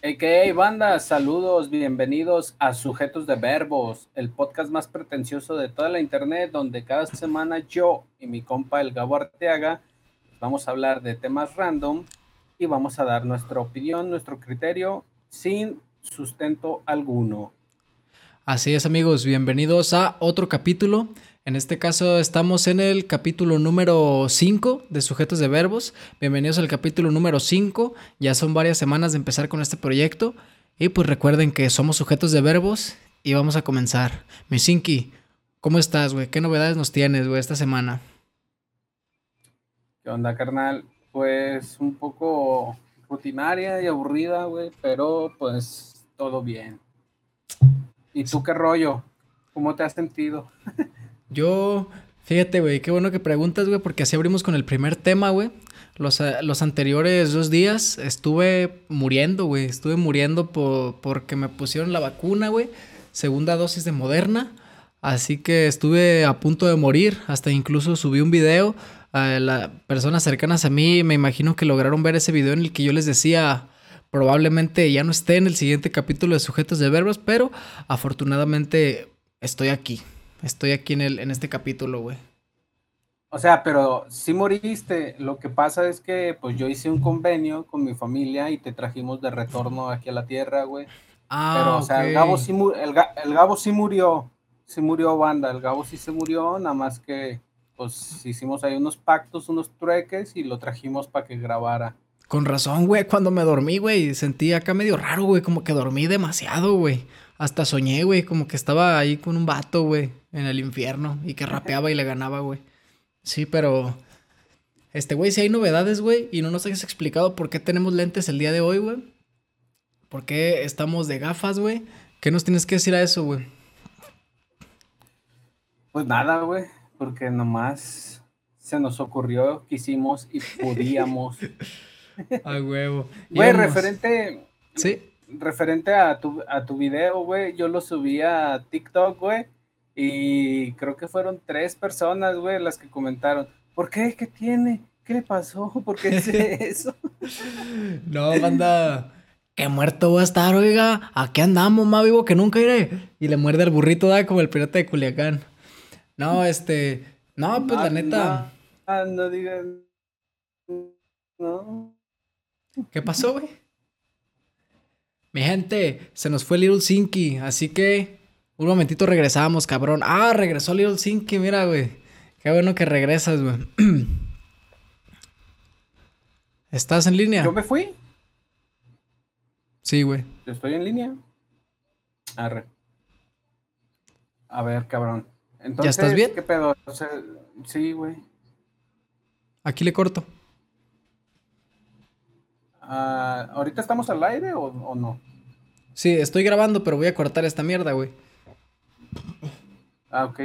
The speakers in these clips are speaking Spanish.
Hey, banda, saludos, bienvenidos a Sujetos de Verbos, el podcast más pretencioso de toda la internet, donde cada semana yo y mi compa el Gabo Arteaga vamos a hablar de temas random y vamos a dar nuestra opinión, nuestro criterio sin sustento alguno. Así es amigos, bienvenidos a otro capítulo. En este caso estamos en el capítulo número 5 de Sujetos de Verbos. Bienvenidos al capítulo número 5. Ya son varias semanas de empezar con este proyecto. Y pues recuerden que somos sujetos de verbos y vamos a comenzar. Misinki, ¿cómo estás, güey? ¿Qué novedades nos tienes, güey, esta semana? ¿Qué onda, carnal? Pues un poco rutinaria y aburrida, güey, pero pues todo bien. ¿Y tú qué rollo? ¿Cómo te has sentido? Yo, fíjate, güey, qué bueno que preguntas, güey, porque así abrimos con el primer tema, güey. Los, eh, los, anteriores dos días estuve muriendo, güey. Estuve muriendo por, porque me pusieron la vacuna, güey. Segunda dosis de Moderna. Así que estuve a punto de morir. Hasta incluso subí un video. A las personas cercanas a mí me imagino que lograron ver ese video en el que yo les decía probablemente ya no esté en el siguiente capítulo de sujetos de verbos, pero afortunadamente estoy aquí. Estoy aquí en, el, en este capítulo, güey. O sea, pero si moriste. Lo que pasa es que pues yo hice un convenio con mi familia y te trajimos de retorno aquí a la tierra, güey. Ah, pero, o sea, el Gabo, sí el, el Gabo sí murió. Sí murió banda. El Gabo sí se murió, nada más que pues hicimos ahí unos pactos, unos trueques y lo trajimos para que grabara. Con razón, güey, cuando me dormí, güey, sentí acá medio raro, güey, como que dormí demasiado, güey. Hasta soñé, güey, como que estaba ahí con un vato, güey, en el infierno y que rapeaba y le ganaba, güey. Sí, pero. Este, güey, si hay novedades, güey, y no nos hayas explicado por qué tenemos lentes el día de hoy, güey. ¿Por qué estamos de gafas, güey? ¿Qué nos tienes que decir a eso, güey? Pues nada, güey, porque nomás se nos ocurrió, quisimos y podíamos. a huevo. Güey, referente. Sí referente a tu, a tu video, güey, yo lo subí a TikTok, güey, y creo que fueron tres personas, güey, las que comentaron, ¿por qué? ¿Qué tiene? ¿Qué le pasó? ¿Por qué hace eso? no, banda, qué muerto voy a estar, oiga, aquí andamos, más vivo que nunca iré. Y le muerde al burrito, da como el pirata de Culiacán. No, este, no, pues la neta. No, no digas. No. ¿Qué pasó, güey? Mi gente, se nos fue Little Sinky, así que un momentito regresamos, cabrón. Ah, regresó Little Sinky, mira, güey. Qué bueno que regresas, güey. ¿Estás en línea? ¿Yo me fui? Sí, güey. ¿Estoy en línea? Arre. A ver, cabrón. Entonces, ¿Ya estás bien? ¿Qué pedo? sí, güey. Aquí le corto. Ah, ¿Ahorita estamos al aire o, no? Sí, estoy grabando, pero voy a cortar esta mierda, güey. Ah, ok.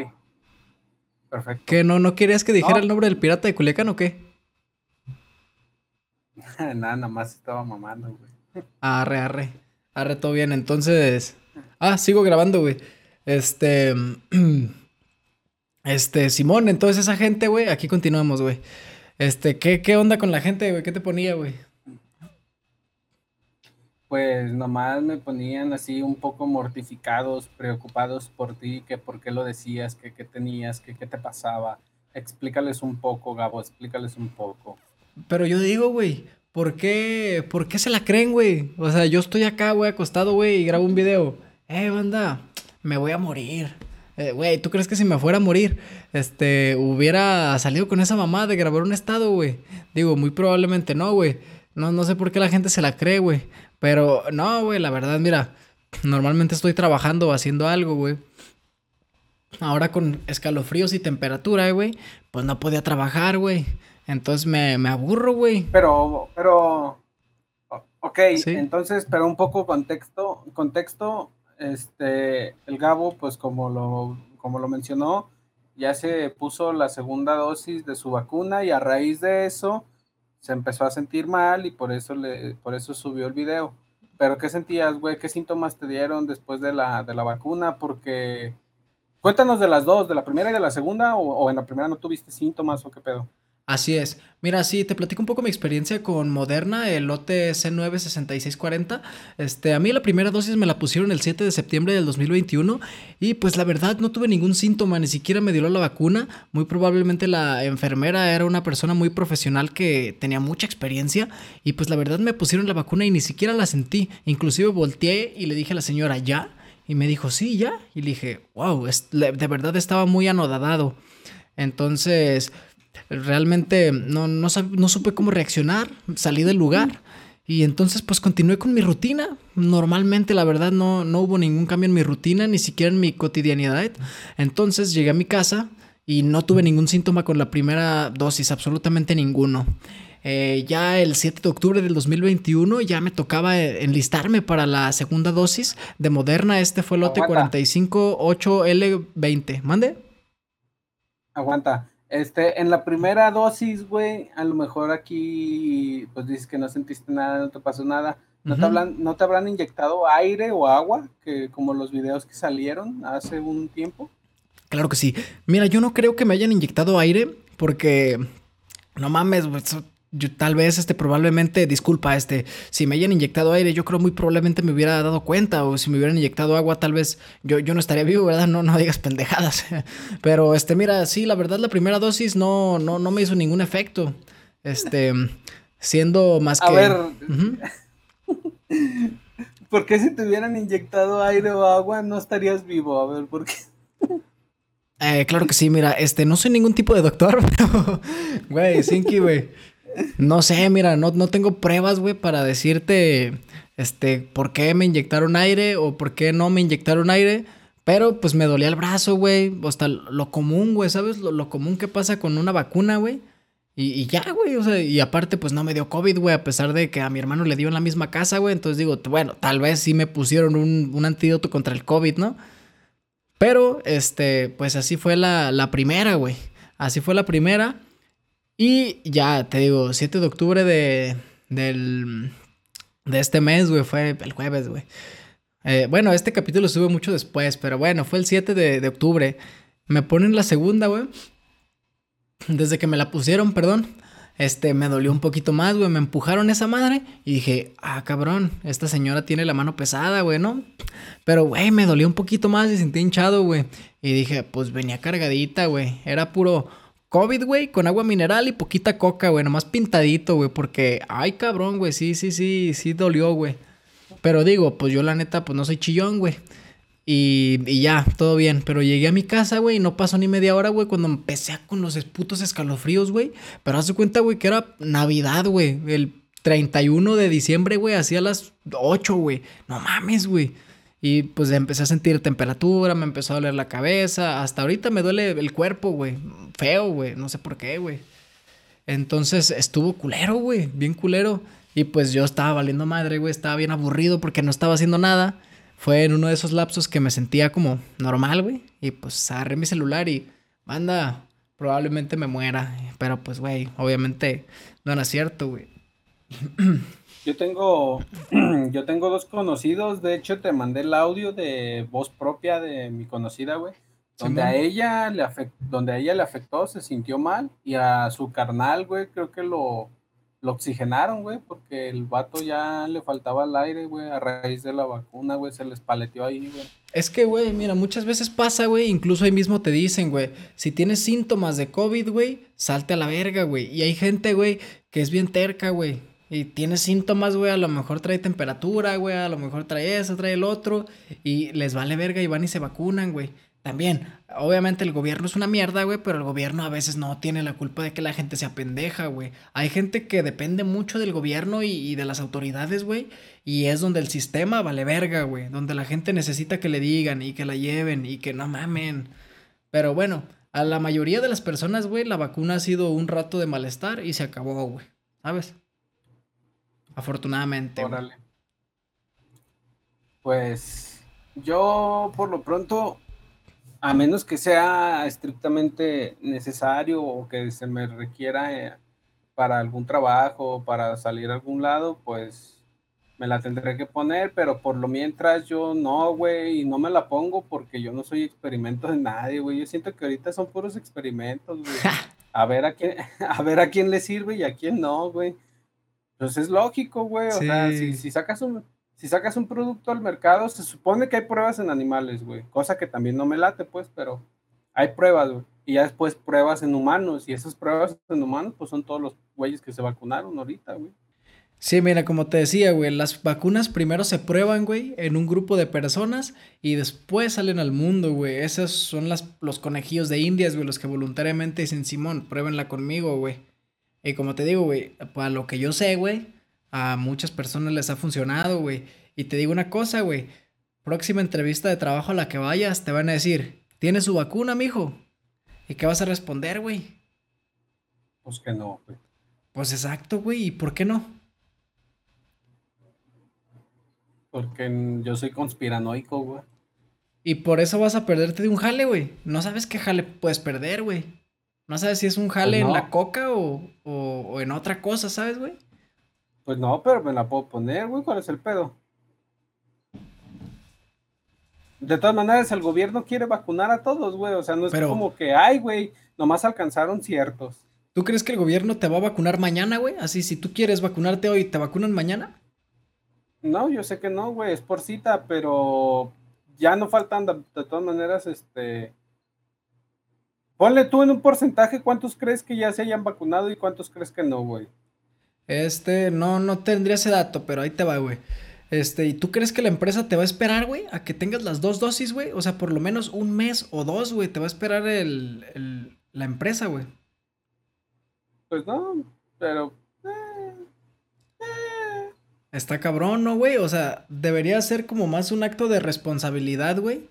Perfecto. ¿Qué? ¿No, no querías que dijera el nombre del pirata de Culiacán o qué? nada, nada más estaba mamando, güey. Arre, arre. Arre, todo bien. Entonces. Ah, sigo grabando, güey. Este. Este, Simón, entonces esa gente, güey, aquí continuamos, güey. Este, ¿qué, ¿qué onda con la gente, güey? ¿Qué te ponía, güey? Pues nomás me ponían así un poco mortificados, preocupados por ti, que por qué lo decías, que qué tenías, que qué te pasaba. Explícales un poco, Gabo, explícales un poco. Pero yo digo, güey, ¿por qué, ¿por qué se la creen, güey? O sea, yo estoy acá, güey, acostado, güey, y grabo un video. Eh, banda, me voy a morir. Eh, güey, ¿tú crees que si me fuera a morir, este, hubiera salido con esa mamá de grabar un estado, güey? Digo, muy probablemente no, güey. No, no sé por qué la gente se la cree, güey. Pero no, güey, la verdad, mira, normalmente estoy trabajando o haciendo algo, güey. Ahora con escalofríos y temperatura, güey, pues no podía trabajar, güey. Entonces me, aburro, güey. Pero, pero, ok, entonces, pero un poco contexto, contexto, este, el Gabo, pues como lo, como lo mencionó, ya se puso la segunda dosis de su vacuna y a raíz de eso, se empezó a sentir mal y por eso, le, por eso subió el video. Pero ¿qué sentías, güey? ¿Qué síntomas te dieron después de la, de la vacuna? Porque cuéntanos de las dos, de la primera y de la segunda, o, en la primera no tuviste síntomas o qué pedo. Así es. Mira, sí, te platico un poco mi experiencia con Moderna, el lote C96640. Este, a mí la primera dosis me la pusieron el 7 de septiembre del 2021 y pues la verdad no tuve ningún síntoma, ni siquiera me dio la vacuna. Muy probablemente la enfermera era una persona muy profesional que tenía mucha experiencia y pues la verdad me pusieron la vacuna y ni siquiera la sentí. Inclusive volteé y le dije a la señora, ¿ya? Y me dijo, sí, ya. Y le dije, wow, de verdad estaba muy anodadado. Entonces realmente no, no, no supe cómo reaccionar, salí del lugar. Y entonces pues continué con mi rutina. Normalmente la verdad no, no hubo ningún cambio en mi rutina, ni siquiera en mi cotidianidad. Entonces llegué a mi casa y no tuve ningún síntoma con la primera dosis, absolutamente ninguno. Eh, ya el 7 de octubre del 2021 ya me tocaba eh, enlistarme para la segunda dosis de Moderna. Este fue el lote 458L20. ¿Mande? Aguanta. Este, en la primera dosis, güey, a lo mejor aquí, pues dices que no sentiste nada, no te pasó nada. ¿No, te, ¿No te habrán inyectado aire o agua, que como los videos que salieron hace un tiempo? Claro que sí. Mira, yo no creo que me hayan inyectado aire porque, no mames, güey, yo, tal vez, este, probablemente, disculpa, este, si me hayan inyectado aire, yo creo muy probablemente me hubiera dado cuenta, o si me hubieran inyectado agua, tal vez yo, yo no estaría vivo, ¿verdad? No, no digas pendejadas. Pero, este, mira, sí, la verdad, la primera dosis no, no, no me hizo ningún efecto. Este, siendo más que... A ver, ¿por qué si te hubieran inyectado aire o agua no estarías vivo? A ver, ¿por qué? Eh, claro que sí, mira, este, no soy ningún tipo de doctor, pero, güey, Sinky, güey. No sé, mira, no, no tengo pruebas, güey, para decirte, este, por qué me inyectaron aire o por qué no me inyectaron aire. Pero pues me dolía el brazo, güey. Hasta lo común, güey, ¿sabes? Lo, común que pasa con una vacuna, güey. Y, ya, güey, o sea, y aparte, pues no me dio COVID, güey, a pesar de que a mi hermano le dio en la misma casa, güey. Entonces digo, bueno, tal vez sí me pusieron un, un antídoto contra el COVID, ¿no? Pero, este, pues así fue la, la primera, güey. Así fue la primera. Y ya, te digo, 7 de octubre de, del, de este mes, güey, fue el jueves, güey. Eh, bueno, este capítulo sube mucho después, pero bueno, fue el 7 de, de octubre. Me ponen la segunda, güey. Desde que me la pusieron, perdón. Este, me dolió un poquito más, güey. Me empujaron esa madre y dije, ah, cabrón, esta señora tiene la mano pesada, güey, ¿no? Pero, güey, me dolió un poquito más y sentí hinchado, güey. Y dije, pues venía cargadita, güey. Era puro COVID, güey, con agua mineral y poquita coca, güey, nomás pintadito, güey, porque, ay, cabrón, güey, sí, sí, sí, sí dolió, güey. Pero digo, pues yo la neta, pues no soy chillón, güey. Y, y, ya, todo bien. Pero llegué a mi casa, güey, y no pasó ni media hora, güey, cuando empecé con los putos escalofríos, güey. Pero haz de cuenta, güey, que era Navidad, güey. El 31 de diciembre, güey, hacía las 8, güey. No mames, güey. Y pues empecé a sentir temperatura, me empezó a doler la cabeza. Hasta ahorita me duele el cuerpo, güey. Feo, güey. No sé por qué, güey. Entonces estuvo culero, güey. Bien culero. Y pues yo estaba valiendo madre, güey. Estaba bien aburrido porque no estaba haciendo nada. Fue en uno de esos lapsos que me sentía como normal, güey. Y pues agarré mi celular y, manda, probablemente me muera. Pero pues, güey, obviamente no era cierto, güey. Yo tengo, yo tengo dos conocidos, de hecho te mandé el audio de voz propia de mi conocida, güey. Donde a ella le afectó, donde a ella le afectó, se sintió mal, y a su carnal, güey, creo que lo, lo oxigenaron, güey, porque el vato ya le faltaba el aire, güey, a raíz de la vacuna, güey, se les paleteó ahí, güey. Es que, güey, mira, muchas veces pasa, güey, incluso ahí mismo te dicen, güey, si tienes síntomas de COVID, güey, salte a la verga, güey. Y hay gente, güey, que es bien terca, güey y tiene síntomas, güey, a lo mejor trae temperatura, güey, a lo mejor trae eso, trae el otro, y les vale verga y van y se vacunan, güey. También, obviamente el gobierno es una mierda, güey, pero el gobierno a veces no tiene la culpa de que la gente sea pendeja, güey. Hay gente que depende mucho del gobierno y, y de las autoridades, güey, y es donde el sistema vale verga, güey, donde la gente necesita que le digan y que la lleven y que no mamen. Pero bueno, a la mayoría de las personas, güey, la vacuna ha sido un rato de malestar y se acabó, güey, ¿sabes? Afortunadamente. Órale. Pues yo por lo pronto, a menos que sea estrictamente necesario o que se me requiera eh, para algún trabajo, para salir a algún lado, pues me la tendré que poner, pero por lo mientras yo no, güey, y no me la pongo porque yo no soy experimento de nadie, güey. Yo siento que ahorita son puros experimentos, güey. a ver a quién, a ver a quién le sirve y a quién no, güey. Pues es lógico, güey. O sea, si, si, sacas un, si sacas un producto al mercado, se supone que hay pruebas en animales, güey. Cosa que también no me late, pues, pero hay pruebas, güey. Y ya después pruebas en humanos. Y esas pruebas en humanos, pues son todos los güeyes que se vacunaron ahorita, güey. Sí, mira, como te decía, güey, las vacunas primero se prueban, güey, en un grupo de personas y después salen al mundo, güey. Esos son las, los conejillos de indias, güey, los que voluntariamente dicen, Simón, pruébenla conmigo, güey. Y como te digo, güey, para lo que yo sé, güey, a muchas personas les ha funcionado, güey. Y te digo una cosa, güey, próxima entrevista de trabajo a la que vayas, te van a decir, ¿tiene su vacuna, mijo? ¿Y qué vas a responder, güey? Pues que no, güey. Pues exacto, güey, ¿y por qué no? Porque yo soy conspiranoico, güey. Y por eso vas a perderte de un jale, güey. No sabes qué jale puedes perder, güey. No sabes si es un jale pues en la coca o, o, en otra cosa, ¿sabes, güey? Pues no, pero me la puedo poner, güey. ¿Cuál es el pedo? De todas maneras, el gobierno quiere vacunar a todos, güey. O sea, no es como que, ay, güey, nomás alcanzaron ciertos. ¿Tú crees que el gobierno te va a vacunar mañana, güey? Así, si tú quieres vacunarte hoy, ¿te vacunan mañana? No, yo sé que no, güey, es por cita, pero ya no faltan de, todas maneras, este... Ponle tú en un porcentaje cuántos crees que ya se hayan vacunado y cuántos crees que no, güey. Este, no, no tendría ese dato, pero ahí te va, güey. Este, ¿y tú crees que la empresa te va a esperar, güey? A que tengas las dos dosis, güey. O sea, por lo menos un mes o dos, güey, te va a esperar el, el, la empresa, güey. Pues no, pero Está cabrón, ¿no, güey? O sea, debería ser como más un acto de responsabilidad, güey.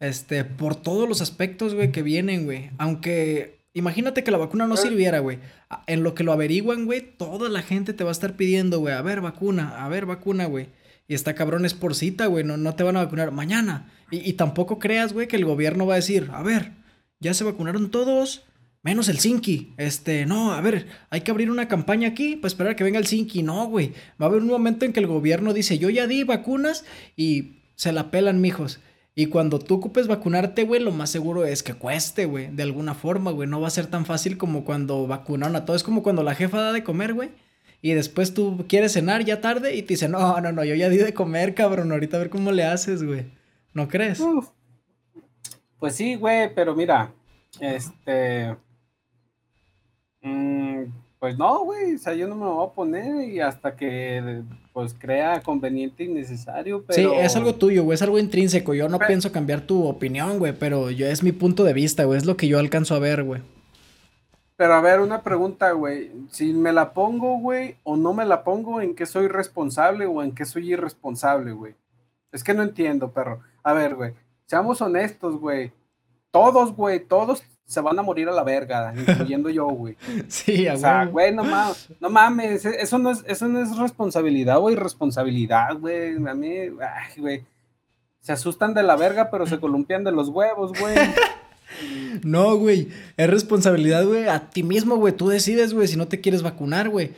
Este, por todos los aspectos, güey, que vienen, güey. Aunque, imagínate que la vacuna no sirviera, güey. En lo que lo averiguan, güey, toda la gente te va a estar pidiendo, güey, a ver, vacuna, a ver, vacuna, güey. Y está cabrón, es por cita, güey, no, no te van a vacunar mañana. Y, y tampoco creas, güey, que el gobierno va a decir, a ver, ya se vacunaron todos, menos el Sinki. Este, no, a ver, hay que abrir una campaña aquí para esperar a que venga el Sinki. No, güey. Va a haber un momento en que el gobierno dice, yo ya di vacunas y se la pelan, mijos. Y cuando tú ocupes vacunarte, güey, lo más seguro es que cueste, güey, de alguna forma, güey. No va a ser tan fácil como cuando vacunaron a todos. Es como cuando la jefa da de comer, güey. Y después tú quieres cenar ya tarde y te dice, no, no, no, yo ya di de comer, cabrón. Ahorita a ver cómo le haces, güey. ¿No crees? Pues sí, güey, pero mira, este Mm, pues no, güey, o sea, yo no me lo voy a poner y hasta que pues crea conveniente y necesario, pero... Sí, es algo tuyo, güey, es algo intrínseco, yo no pienso cambiar tu opinión, güey, pero yo es mi punto de vista, güey, es lo que yo alcanzo a ver, güey. Pero a ver, una pregunta, güey, si me la pongo, güey, o no me la pongo, ¿en qué soy responsable o en qué soy irresponsable, güey? Es que no entiendo, perro. A ver, güey, seamos honestos, güey. Todos, güey, todos se van a morir a la verga, incluyendo yo, güey. Sí, O sea, güey, no mames, no mames, eso no es, eso no es responsabilidad, güey, responsabilidad, güey. A mí, ay, güey. Se asustan de la verga, pero se columpian de los huevos, güey. No, güey, es responsabilidad, güey, a ti mismo, güey. Tú decides, güey, si no te quieres vacunar, güey.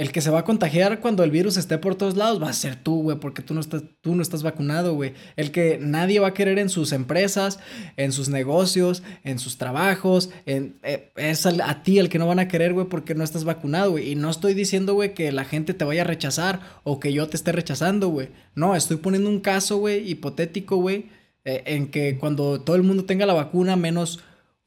El que se va a contagiar cuando el virus esté por todos lados va a ser tú, güey, porque tú no estás, tú no estás vacunado, güey. El que nadie va a querer en sus empresas, en sus negocios, en sus trabajos, en, eh, es a, ti el que no van a querer, güey, porque no estás vacunado, güey. Y no estoy diciendo, güey, que la gente te vaya a rechazar o que yo te esté rechazando, güey. No, estoy poniendo un caso, güey, hipotético, güey, eh, en que cuando todo el mundo tenga la vacuna, menos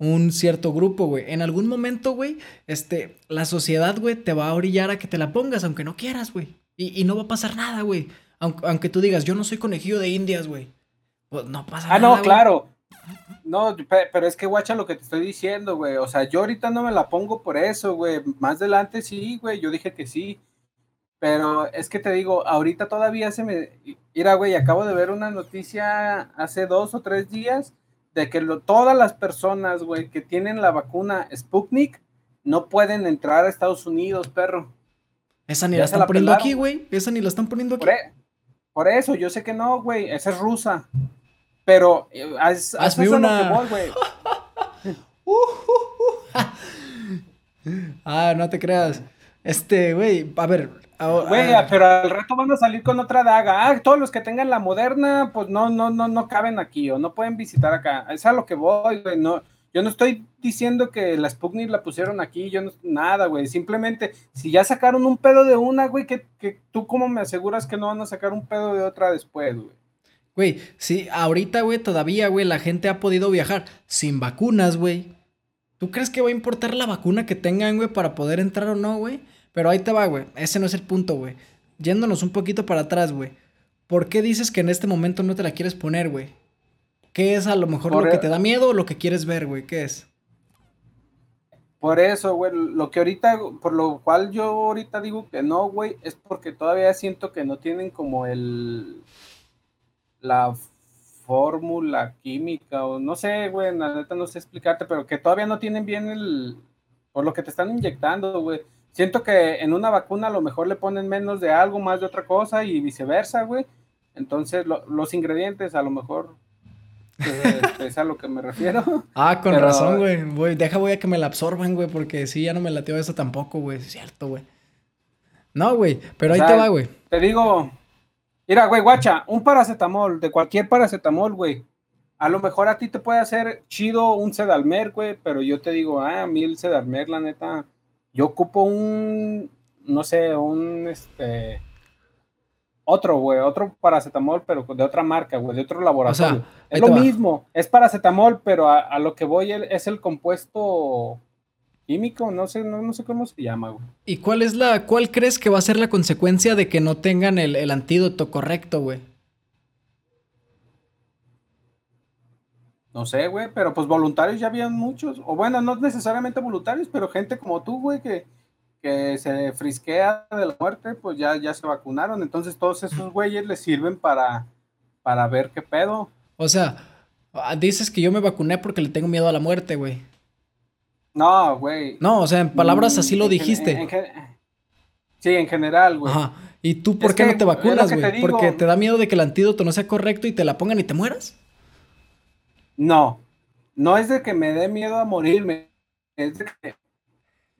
un cierto grupo, güey. En algún momento, güey, este, la sociedad, güey, te va a orillar a que te la pongas, aunque no quieras, güey. Y, no va a pasar nada, güey. Aunque, tú digas, yo no soy conejillo de indias, güey. Pues no pasa nada. Ah, no, claro. No, pero es que guacha lo que te estoy diciendo, güey. O sea, yo ahorita no me la pongo por eso, güey. Más adelante sí, güey. Yo dije que sí. Pero es que te digo, ahorita todavía se me... Mira, güey, acabo de ver una noticia hace dos o tres días de que todas las personas, güey, que tienen la vacuna Sputnik no pueden entrar a Estados Unidos, perro. Esa ni la están poniendo aquí, güey. Esa ni la están poniendo aquí. E, por, eso, yo sé que no, güey. Esa es rusa. Pero eh, hazme una. ah, no te creas. Este, güey, a ver, Güey, pero al rato van a salir con otra daga. Ah, todos los que tengan la moderna, pues no, no, no, no caben aquí o no pueden visitar acá. Es a lo que voy, güey. No, Yo no estoy diciendo que la Sputnik la pusieron aquí, yo no, nada, güey. Simplemente, si ya sacaron un pedo de una, güey, que, que tú cómo me aseguras que no van a sacar un pedo de otra después, güey. Güey, sí, ahorita, güey, todavía, güey, la gente ha podido viajar sin vacunas, güey. ¿Tú crees que va a importar la vacuna que tengan, güey, para poder entrar o no, güey? Pero ahí te va, güey. Ese no es el punto, güey. Yéndonos un poquito para atrás, güey. ¿Por qué dices que en este momento no te la quieres poner, güey? ¿Qué es a lo mejor lo que te da miedo o lo que quieres ver, güey? ¿Qué es? Por eso, güey, lo que ahorita, por lo cual yo ahorita digo que no, güey, es porque todavía siento que no tienen como el, la fórmula química o no sé, güey, la neta no sé explicarte, pero que todavía no tienen bien el, por lo que te están inyectando, güey. Siento que en una vacuna a lo mejor le ponen menos de algo, más de otra cosa y viceversa, güey. Entonces, los ingredientes a lo mejor este, es a lo que me refiero. Ah, con razón, güey. Deja, voy a que me la absorban, güey, porque sí, ya no me latió eso tampoco, güey. Es cierto, güey. No, güey, pero ahí te va, güey. Te digo, Mira, güey, guacha, un paracetamol, de cualquier paracetamol, güey. A lo mejor a ti te puede hacer chido un sedalmer, güey, pero yo te digo, ah, a mí el sedalmer, la neta, yo ocupo un, no sé, un, este, otro, güey, otro paracetamol, pero de otra marca, güey, de otro laboratorio. es lo mismo, es paracetamol, pero a, lo que voy es el compuesto químico, no sé, no, sé cómo se llama, güey. ¿Y cuál es la, cuál crees que va a ser la consecuencia de que no tengan el, antídoto correcto, güey? No sé, güey, pero pues voluntarios ya habían muchos, o bueno, no necesariamente voluntarios, pero gente como tú, güey, que, que se frisquea de la muerte, pues ya, ya se vacunaron, entonces todos esos güeyes les sirven para, para ver qué pedo. O sea, dices que yo me vacuné porque le tengo miedo a la muerte, güey. No, güey. No, o sea, en palabras así lo dijiste. sí, en general, güey. Ajá. ¿Y tú por qué no te vacunas, güey? ¿Porque te da miedo de que el antídoto no sea correcto y te la pongan y te mueras? No. No es de que me dé miedo a morirme. Es de que.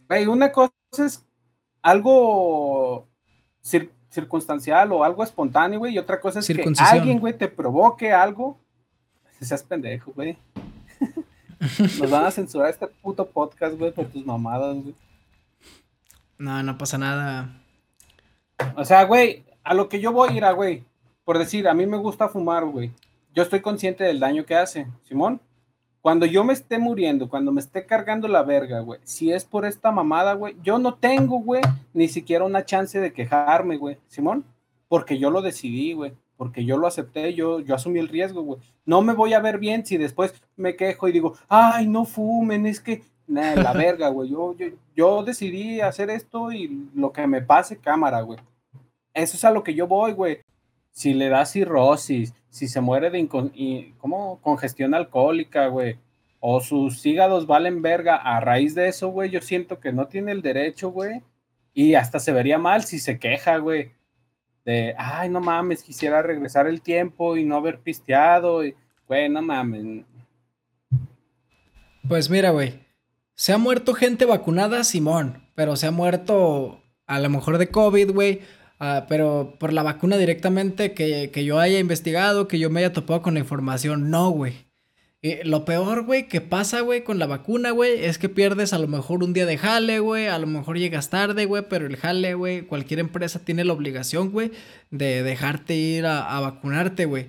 Güey, una cosa es algo circunstancial o algo espontáneo, güey, y otra cosa es que alguien, güey, te provoque algo. Seas pendejo, güey. Nos van a censurar este puto podcast, güey, por tus mamadas, güey. No, no pasa nada. O sea, güey, a lo que yo voy a ir a, güey, por decir, a mí me gusta fumar, güey. Yo estoy consciente del daño que hace, Simón. Cuando yo me esté muriendo, cuando me esté cargando la verga, güey, si es por esta mamada, güey, yo no tengo, güey, ni siquiera una chance de quejarme, güey, Simón, porque yo lo decidí, güey porque yo lo acepté, yo, yo asumí el riesgo, güey. No me voy a ver bien si después me quejo y digo, ay, no fumen, es que, la verga, güey. Yo, yo, yo decidí hacer esto y lo que me pase, cámara, güey. Eso es a lo que yo voy, güey. Si le da cirrosis, si se muere de ¿cómo? congestión alcohólica, güey, o sus hígados valen verga, a raíz de eso, güey, yo siento que no tiene el derecho, güey, y hasta se vería mal si se queja, güey de, ay, no mames, quisiera regresar el tiempo y no haber pisteado, y, güey, no mames. Pues mira, güey, se ha muerto gente vacunada, Simón, pero se ha muerto a lo mejor de COVID, güey, ah, pero por la vacuna directamente que, que yo haya investigado, que yo me haya topado con la información, no, güey lo peor, güey, que pasa, güey, con la vacuna, güey, es que pierdes a lo mejor un día de jale, güey, a lo mejor llegas tarde, güey, pero el jale, güey, cualquier empresa tiene la obligación, güey, de dejarte ir a, vacunarte, güey.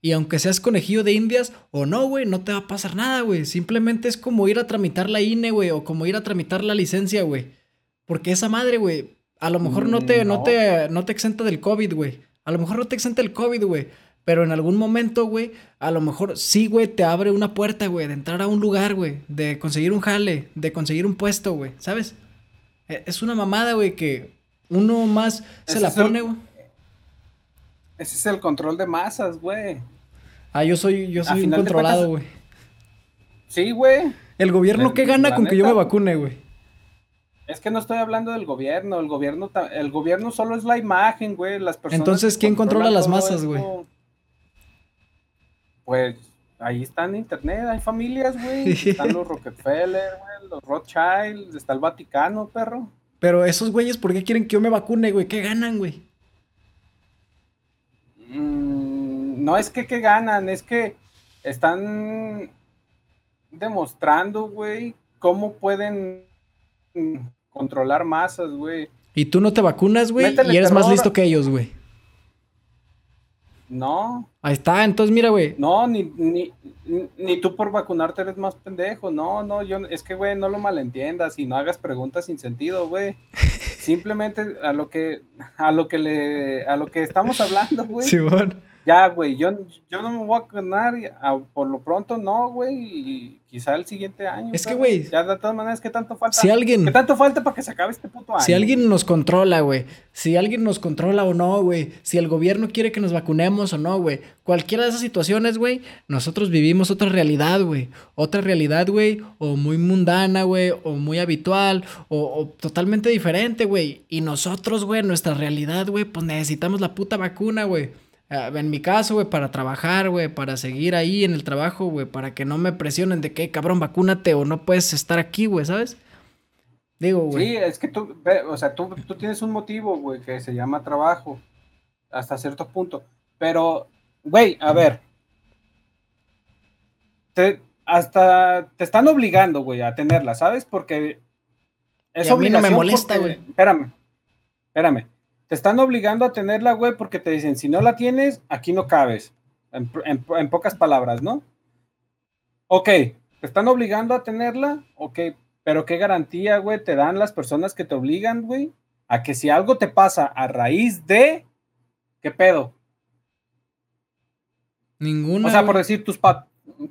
Y aunque seas conejillo de indias o no, güey, no te va a pasar nada, güey. Simplemente es como ir a tramitar la INE, güey, o como ir a tramitar la licencia, güey. Porque esa madre, güey, a lo mejor no te, no. no te, no te exenta del COVID, güey. A lo mejor no te exenta del COVID, güey. Pero en algún momento, güey, a lo mejor sí, güey, te abre una puerta, güey, de entrar a un lugar, güey, de conseguir un jale, de conseguir un puesto, güey, ¿sabes? E, es una mamada, güey, que uno más se la pone, güey. Ese es el control de masas, güey. Ah, yo soy, yo soy un controlado, güey. Sí, güey. ¿El gobierno qué gana con que yo me vacune, güey? Es que no estoy hablando del gobierno, el gobierno, el gobierno solo es la imagen, güey, las personas. Entonces, ¿quién controla las masas, güey? pues ahí está en internet, hay familias, güey. Están los Rockefeller, güey, los Rothschild, está el Vaticano, perro. Pero esos güeyes, ¿por qué quieren que yo me vacune, güey? ¿Qué ganan, güey? Mm, no es que qué ganan, es que están demostrando, güey, cómo pueden controlar masas, güey. Y tú no te vacunas, güey, y eres más listo que ellos, güey. No. Ahí está, entonces mira, güey. No, ni, ni, ni, tú por vacunarte eres más pendejo. No, no, yo, es que, güey, no lo malentiendas y no hagas preguntas sin sentido, güey. Simplemente a lo que, a lo que le, a lo que estamos hablando, güey. Sí, bueno ya, güey, yo, yo no me voy a ganar, por lo pronto no, güey, y quizá el siguiente año. Es que, güey. Ya de todas maneras, ¿qué tanto falta? Si alguien. ¿Qué tanto falta para que se acabe este puto año? Si alguien nos controla, güey. Si alguien nos controla o no, güey. Si el gobierno quiere que nos vacunemos o no, güey. Cualquiera de esas situaciones, güey, nosotros vivimos otra realidad, güey. Otra realidad, güey, o muy mundana, güey, o muy habitual, o, o totalmente diferente, güey. Y nosotros, güey, nuestra realidad, güey, pues necesitamos la puta vacuna, güey. Ah, en mi caso, güey, para trabajar, güey, para seguir ahí en el trabajo, güey, para que no me presionen de que, cabrón, vacúnate o no puedes estar aquí, güey, ¿sabes? Digo, güey. Sí, es que tú, o sea, tú, tú tienes un motivo, güey, que se llama trabajo, hasta cierto punto. Pero, güey, a ver, te, hasta te están obligando, güey, a tenerla, ¿sabes? Porque eso a mí no me molesta, güey. Espérame, espérame te están obligando a tenerla, güey, porque te dicen, si no la tienes, aquí no cabes. En, pocas palabras, ¿no? Ok, te están obligando a tenerla, ok, pero ¿qué garantía, güey, te dan las personas que te obligan, güey? A que si algo te pasa a raíz de, ¿qué pedo? Ninguna. O sea, por decir, tus,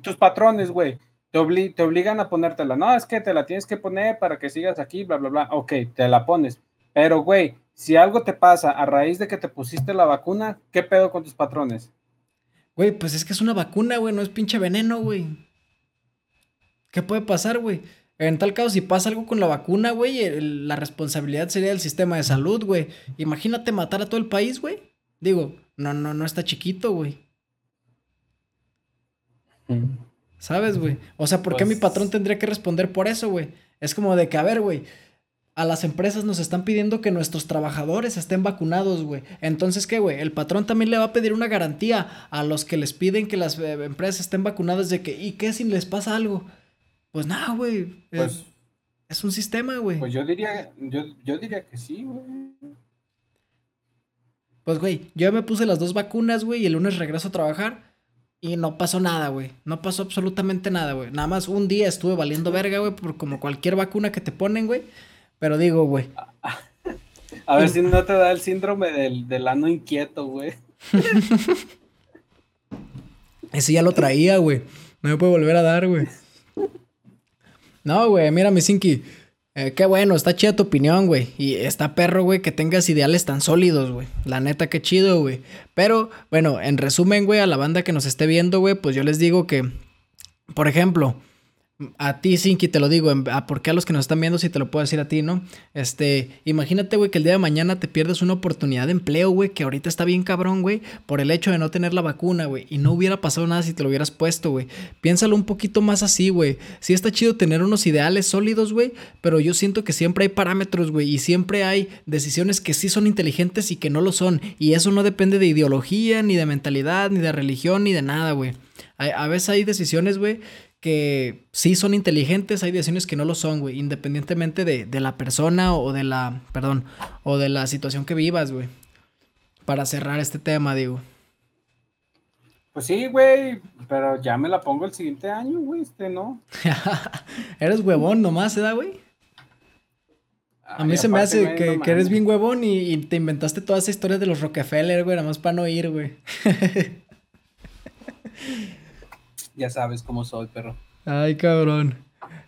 tus patrones, güey, te, te obligan a ponértela. No, es que te la tienes que poner para que sigas aquí, bla, bla, bla. Ok, te la pones. Pero, güey, si algo te pasa a raíz de que te pusiste la vacuna, ¿qué pedo con tus patrones? Güey, pues es que es una vacuna, güey, no es pinche veneno, güey. ¿Qué puede pasar, güey? En tal caso, si pasa algo con la vacuna, güey, la responsabilidad sería del sistema de salud, güey. Imagínate matar a todo el país, güey. Digo, no, no, no está chiquito, güey. ¿Sabes, güey? O sea, ¿por qué mi pues patrón tendría que responder por eso, güey? Es como de que, a ver, güey, a las empresas nos están pidiendo que nuestros trabajadores estén vacunados, güey. Entonces, ¿qué, güey? El patrón también le va a pedir una garantía a los que les piden que las eh, empresas estén vacunadas de que, ¿y qué si les pasa algo? Pues nada, güey. Pues, es un sistema, güey. Pues yo diría, yo, yo diría que sí, güey. Pues, güey, yo me puse las dos vacunas, güey, y el lunes regreso a trabajar. Y no pasó nada, güey. No pasó absolutamente nada, güey. Nada más un día estuve valiendo verga, güey, por como cualquier vacuna que te ponen, güey. Pero digo, güey. A ver si no te da el síndrome del, del ano inquieto, güey. Ese ya lo traía, güey. No me puede volver a dar, güey. No, güey, mira, mi Sinky. Eh, qué bueno, está chida tu opinión, güey. Y está perro, güey, que tengas ideales tan sólidos, güey. La neta, qué chido, güey. Pero, bueno, en resumen, güey, a la banda que nos esté viendo, güey, pues yo les digo que, por ejemplo, a ti, Sinky, te lo digo, a por qué a los que nos están viendo, si te lo puedo decir a ti, ¿no? Este, imagínate, güey, que el día de mañana te pierdes una oportunidad de empleo, güey, que ahorita está bien cabrón, güey, por el hecho de no tener la vacuna, güey, y no hubiera pasado nada si te lo hubieras puesto, güey. Piénsalo un poquito más así, güey. Sí está chido tener unos ideales sólidos, güey, pero yo siento que siempre hay parámetros, güey, y siempre hay decisiones que sí son inteligentes y que no lo son, y eso no depende de ideología, ni de mentalidad, ni de religión, ni de nada, güey. A, veces hay decisiones, güey, que sí son inteligentes, hay decisiones que no lo son, güey, independientemente de, la persona o de la, perdón, o de la situación que vivas, güey. Para cerrar este tema, digo. Pues sí, güey, pero ya me la pongo el siguiente año, güey, este no. eres huevón nomás, ¿eh, güey? A mí se me hace que, eres bien huevón y, y, te inventaste toda esa historia de los Rockefeller, güey, nada más para no ir, güey. Ya sabes cómo soy, perro. Ay, cabrón.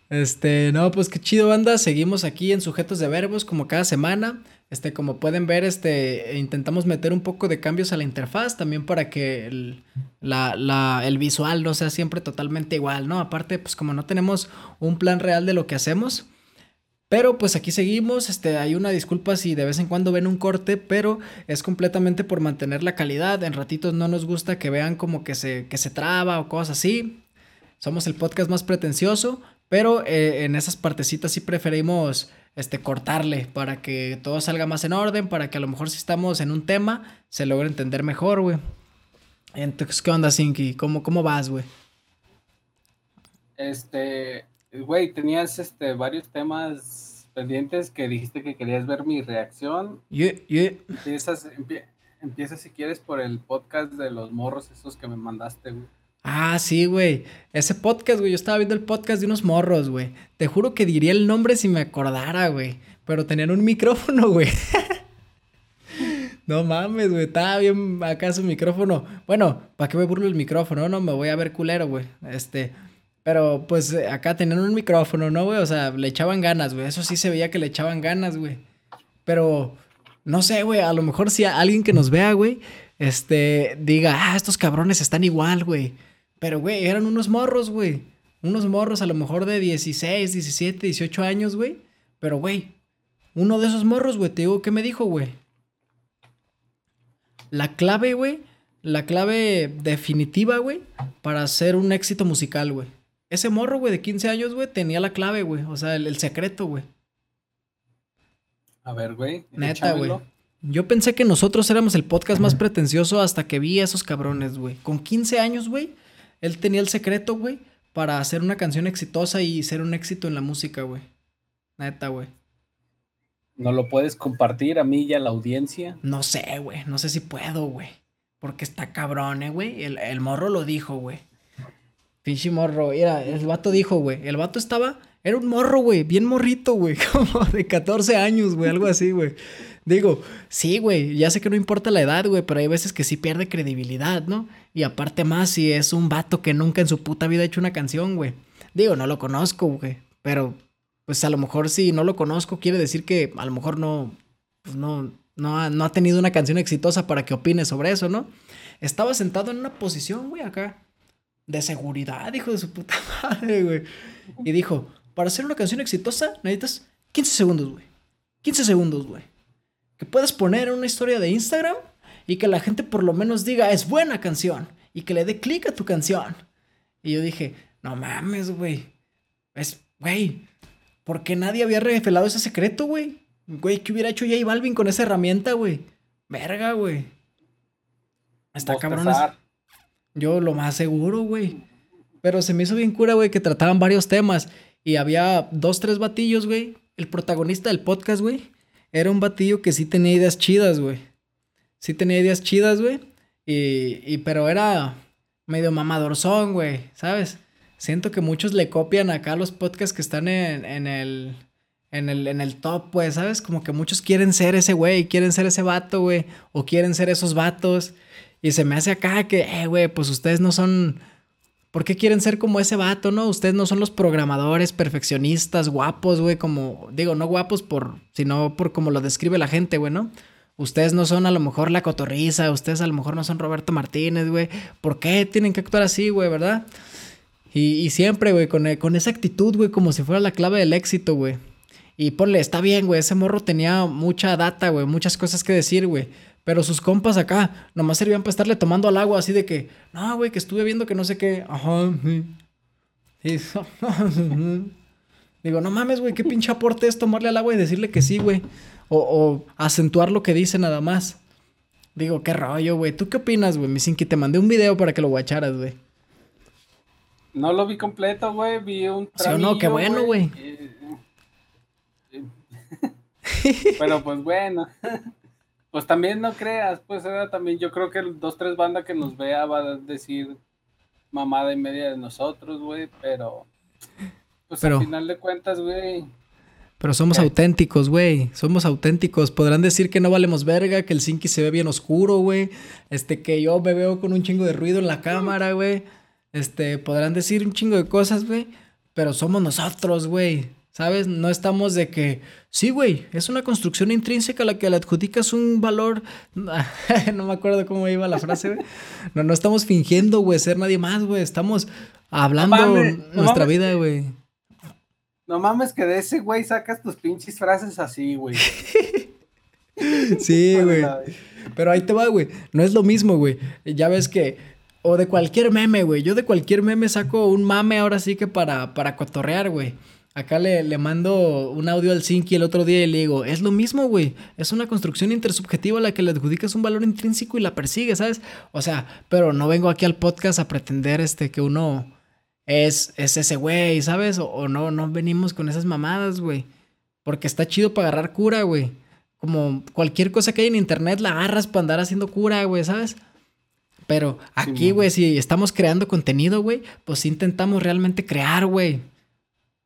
Este, no, pues qué chido, banda. Seguimos aquí en Sujetos de Verbos como cada semana. Este, como pueden ver, este, intentamos meter un poco de cambios a la interfaz también para que el, la, el visual no sea siempre totalmente igual, ¿no? Aparte, pues como no tenemos un plan real de lo que hacemos, pero pues aquí seguimos, este, hay una disculpa si de vez en cuando ven un corte, pero es completamente por mantener la calidad. En ratitos no nos gusta que vean como que se, que se traba o cosas así. Somos el podcast más pretencioso, pero eh, en esas partecitas sí preferimos este, cortarle para que todo salga más en orden, para que a lo mejor si estamos en un tema se logre entender mejor, güey. Entonces, ¿qué onda, Sinky? ¿Cómo, cómo vas, güey? este, güey, tenías este, varios temas pendientes que dijiste que querías ver mi reacción. Yeah, yeah. Empiezas, empieza si quieres por el podcast de los morros esos que me mandaste, güey. Ah, sí, güey. Ese podcast, güey. Yo estaba viendo el podcast de unos morros, güey. Te juro que diría el nombre si me acordara, güey. Pero tenían un micrófono, güey. no mames, güey. Estaba bien acá su micrófono. Bueno, ¿para qué me burlo el micrófono? No, me voy a ver culero, güey. Este. Pero pues acá tenían un micrófono, ¿no, güey? O sea, le echaban ganas, güey. Eso sí se veía que le echaban ganas, güey. Pero, no sé, güey. A lo mejor si alguien que nos vea, güey, este, diga, ah, estos cabrones están igual, güey. Pero, güey, eran unos morros, güey. Unos morros a lo mejor de 16, 17, 18 años, güey. Pero, güey, uno de esos morros, güey, te digo, ¿qué me dijo, güey? La clave, güey, la clave definitiva, güey, para hacer un éxito musical, güey. Ese morro, güey, de 15 años, güey, tenía la clave, güey. O sea, el, secreto, güey. A ver, güey. Neta, güey. Yo pensé que nosotros éramos el podcast más pretencioso hasta que vi a esos cabrones, güey. Con 15 años, güey, él tenía el secreto, güey, para hacer una canción exitosa y ser un éxito en la música, güey. Neta, güey. ¿No lo puedes compartir a mí y a la audiencia? No sé, güey. No sé si puedo, güey. Porque está cabrón, eh, güey. El, morro lo dijo, güey. Pinche morro. Mira, el vato dijo, güey. El vato estaba. Era un morro, güey. Bien morrito, güey. Como de 14 años, güey. Algo así, güey. Digo, sí, güey, ya sé que no importa la edad, güey, pero hay veces que sí pierde credibilidad, ¿no? Y aparte más si es un vato que nunca en su puta vida ha hecho una canción, güey. Digo, no lo conozco, güey, pero pues a lo mejor si no lo conozco quiere decir que a lo mejor no, pues no, no ha, no ha tenido una canción exitosa para que opine sobre eso, ¿no? Estaba sentado en una posición, güey, acá, de seguridad, hijo de su puta madre, güey. Y dijo, para hacer una canción exitosa necesitas 15 segundos, güey. 15 segundos, güey que puedas poner una historia de Instagram y que la gente por lo menos diga, es buena canción, y que le dé clic a tu canción. Y yo dije, no mames, güey. Es, güey, ¿por qué nadie había revelado ese secreto, güey? Güey, ¿qué hubiera hecho J Balvin con esa herramienta, güey? Verga, güey. Está cabrón. Yo lo más seguro, güey. Pero se me hizo bien cura, güey, que trataban varios temas. Y había dos, tres batillos, güey. El protagonista del podcast, güey era un batillo que sí tenía ideas chidas, güey. Sí tenía ideas chidas, güey. Y, y, pero era medio mamadorzón, güey, ¿sabes? Siento que muchos le copian acá los podcasts que están en, en el... En el, en el top, pues, ¿sabes? Como que muchos quieren ser ese güey, quieren ser ese vato, güey. O quieren ser esos vatos. Y se me hace acá que, eh, güey, pues ustedes no son ¿Por qué quieren ser como ese vato, no? Ustedes no son los programadores perfeccionistas, guapos, güey, como, digo, no guapos por, sino por como lo describe la gente, güey, ¿no? Ustedes no son a lo mejor la cotorriza, ustedes a lo mejor no son Roberto Martínez, güey. ¿Por qué tienen que actuar así, güey, verdad? Y, siempre, güey, con, con esa actitud, güey, como si fuera la clave del éxito, güey. Y ponle, está bien, güey, ese morro tenía mucha data, güey, muchas cosas que decir, güey. Pero sus compas acá nomás servían para estarle tomando al agua así de que, no, güey, que estuve viendo que no sé qué. Ajá. Digo, no mames, güey, qué pinche aporte es tomarle al agua y decirle que sí, güey. O, o, acentuar lo que dice nada más. Digo, qué rollo, güey. ¿Tú qué opinas, güey? que te mandé un video para que lo guacharas, güey. No lo vi completo, güey. Vi un ¿Sí o no? Qué bueno, güey. Pero pues bueno. Pues también no creas, pues era también, yo creo que dos, tres bandas que nos vea va a decir mamada y media de nosotros, güey, pero pues al final de cuentas, güey. Pero somos auténticos, güey. Somos auténticos. Podrán decir que no valemos verga, que el Sinky se ve bien oscuro, güey. Este, que yo me veo con un chingo de ruido en la cámara, güey. Este, podrán decir un chingo de cosas, güey. Pero somos nosotros, güey. ¿Sabes? No estamos de que, sí, güey, es una construcción intrínseca a la que le adjudicas un valor. no me acuerdo cómo iba la frase, güey. No, no estamos fingiendo, güey, ser nadie más, güey. Estamos hablando nuestra vida, güey. No mames que de ese güey sacas tus pinches frases así, güey. sí, güey. Pero ahí te va, güey. No es lo mismo, güey. Ya ves que o de cualquier meme, güey. Yo de cualquier meme saco un mame ahora sí que para, para cotorrear, güey. Acá le, le mando un audio al Sinky el otro día y le digo, es lo mismo, güey. Es una construcción intersubjetiva a la que le adjudicas un valor intrínseco y la persigue, ¿sabes? O sea, pero no vengo aquí al podcast a pretender este que uno es, es ese güey, ¿sabes? O, no, no venimos con esas mamadas, güey. Porque está chido para agarrar cura, güey. Como cualquier cosa que hay en internet la agarras para andar haciendo cura, güey, ¿sabes? Pero aquí, güey, si estamos creando contenido, güey, pues intentamos realmente crear, güey.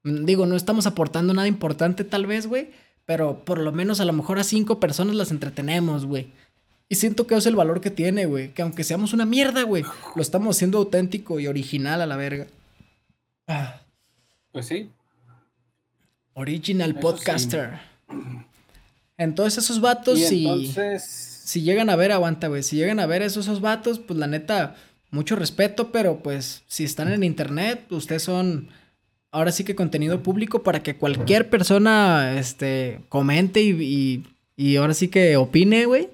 Digo, no estamos aportando nada importante tal vez, güey, pero por lo menos a lo mejor a cinco personas las entretenemos, güey. Y siento que es el valor que tiene, güey. Que aunque seamos una mierda, güey, lo estamos haciendo auténtico y original a la verga. Ah. Pues sí. Original podcaster. Entonces esos vatos, si, si llegan a ver, aguanta, güey. Si llegan a ver esos, esos vatos, pues la neta, mucho respeto, pero pues si están en internet, ustedes son ahora sí que contenido público para que cualquier persona este, comente y, y ahora sí que opine, güey.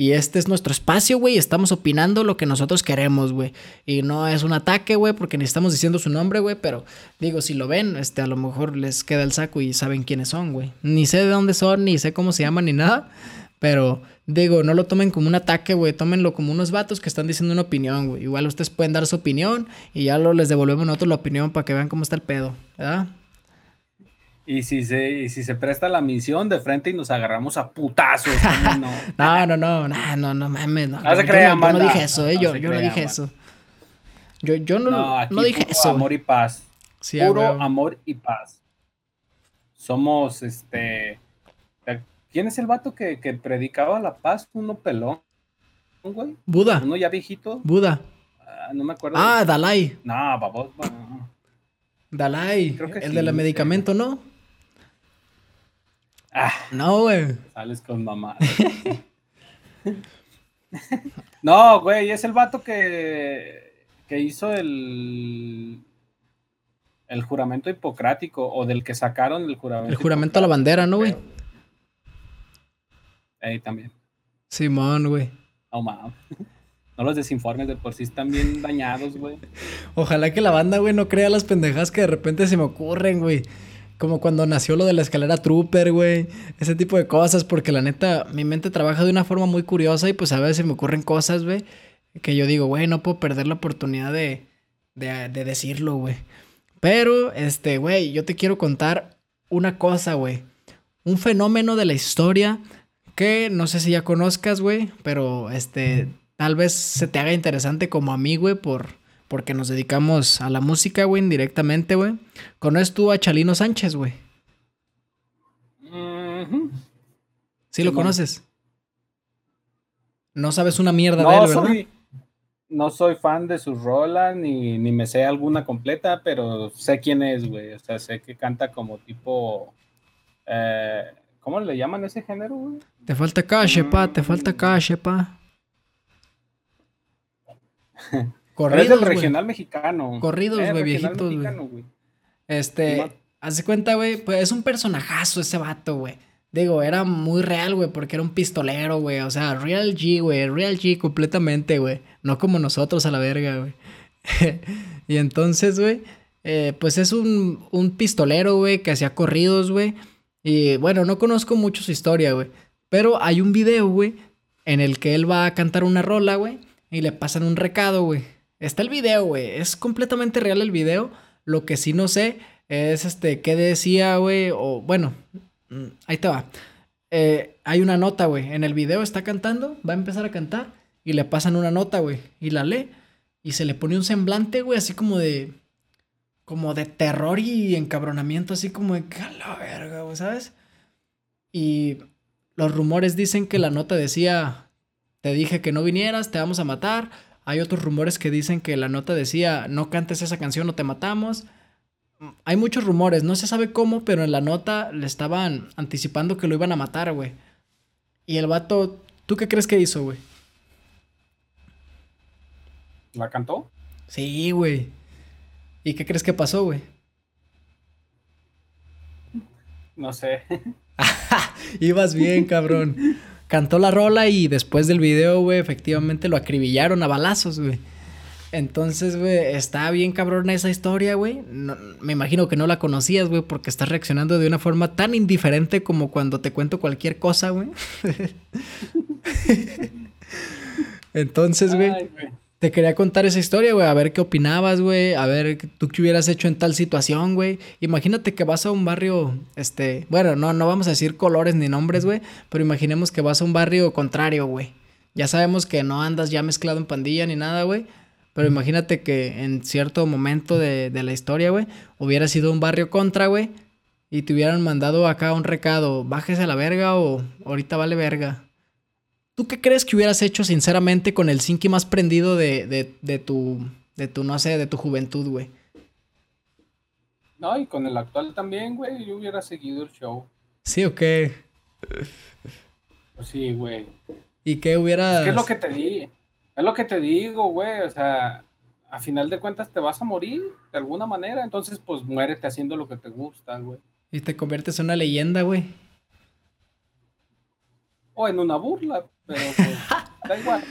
Y este es nuestro espacio, güey. Estamos opinando lo que nosotros queremos, güey. Y no es un ataque, güey, porque ni estamos diciendo su nombre, güey. Pero digo, si lo ven, este, a lo mejor les queda el saco y saben quiénes son, güey. Ni sé de dónde son, ni sé cómo se llaman, ni nada. Pero digo, no lo tomen como un ataque, güey. Tómenlo como unos vatos que están diciendo una opinión, güey. Igual ustedes pueden dar su opinión y ya lo les devolvemos nosotros la opinión para que vean cómo está el pedo, ¿verdad? Y si se, si se presta la misión de frente y nos agarramos a putazos. No, no, no, no, no, no, no mames. No, no se yo, no, dije eso, eh. yo, yo no dije eso. Yo, yo no, no, no dije eso. Amor y paz. puro amor y paz. Somos este. ¿Quién es el vato que, que predicaba la paz? Uno pelón, güey. Buda. Uno ya viejito. Buda. Ah, no me acuerdo. Ah, Dalai. No, babos. Dalai. Creo que el de la medicamento, ¿no? Ah, no, güey. Sales con mamá. no, güey, es el vato que, que hizo el, el juramento hipocrático o del que sacaron el juramento. El juramento a la bandera, ¿no, güey? Ahí también. Simón, güey. No, mames. No los desinformes de por sí están bien dañados, güey. Ojalá que la banda, güey, no crea las pendejas que de repente se me ocurren, güey. Como cuando nació lo de la escalera Trooper, güey. Ese tipo de cosas, porque la neta, mi mente trabaja de una forma muy curiosa y pues a veces me ocurren cosas, güey, que yo digo, güey, no puedo perder la oportunidad de, de, de decirlo, güey. Pero, este, güey, yo te quiero contar una cosa, güey. Un fenómeno de la historia que no sé si ya conozcas, güey, pero este, tal vez se te haga interesante como a mí, güey, por porque nos dedicamos a la música, güey, indirectamente, güey. ¿Conoces tú a Chalino Sánchez, güey? ¿Sí lo conoces? No sabes una mierda de él, ¿verdad? no soy fan de sus rolas, ni, ni me sé alguna completa, pero sé quién es, güey. O sea, sé que canta como tipo... Eh, ¿Cómo le llaman ese género, güey? Te falta calle, pa, te falta calle, pa. Corridos. del regional mexicano. Corridos, güey, viejitos, güey. Este, hace cuenta, güey, pues es un personajazo ese vato, güey. Digo, era muy real, güey, porque era un pistolero, güey. O sea, Real G, güey. Real G completamente, güey. No como nosotros a la verga, güey. y entonces, güey, eh, pues es un, un pistolero, güey, que hacía corridos, güey. Y bueno, no conozco mucho su historia, güey. Pero hay un video, güey, en el que él va a cantar una rola, güey. Y le pasan un recado, güey. Está el video, güey. Es completamente real el video. Lo que sí no sé es este, qué decía, güey. O bueno, mm, ahí te va. Eh, hay una nota, güey. En el video está cantando, va a empezar a cantar y le pasan una nota, güey. Y la lee y se le pone un semblante, güey, así como de. Como de terror y encabronamiento, así como de. ¡Cala verga, güey! ¿Sabes? Y los rumores dicen que la nota decía. Te dije que no vinieras, te vamos a matar hay otros rumores que dicen que la nota decía, no cantes esa canción o te matamos. Hay muchos rumores, no se sabe cómo, pero en la nota le estaban anticipando que lo iban a matar, güey. Y el vato, ¿tú qué crees que hizo, güey? ¿La cantó? Sí, güey. ¿Y qué crees que pasó, güey? No sé. Ibas bien, cabrón cantó la rola y después del video, güey, efectivamente lo acribillaron a balazos, güey. Entonces, güey, está bien cabrona esa historia, güey. me imagino que no la conocías, güey, porque estás reaccionando de una forma tan indiferente como cuando te cuento cualquier cosa, güey. Entonces, güey, Te quería contar esa historia, güey, a ver qué opinabas, güey, a ver tú qué hubieras hecho en tal situación, güey. Imagínate que vas a un barrio, este, bueno, no, no vamos a decir colores ni nombres, güey, pero imaginemos que vas a un barrio contrario, güey. Ya sabemos que no andas ya mezclado en pandilla ni nada, güey. Pero imagínate que en cierto momento de, de la historia, güey, hubiera sido un barrio contra, güey, y te hubieran mandado acá un recado, bájese a la verga o ahorita vale verga. ¿Tú qué crees que hubieras hecho sinceramente con el Sinki más prendido de, de, de, tu, de tu, no sé, de tu juventud, güey? No, y con el actual también, güey, yo hubiera seguido el show. ¿Sí o qué? Pues sí, güey. ¿Y qué hubieras...? Es que es lo que te di. Es lo que te digo, güey. O sea, a final de cuentas te vas a morir de alguna manera. Entonces, pues muérete haciendo lo que te gusta, güey. Y te conviertes en una leyenda, güey. O en una burla, pero pues, da igual.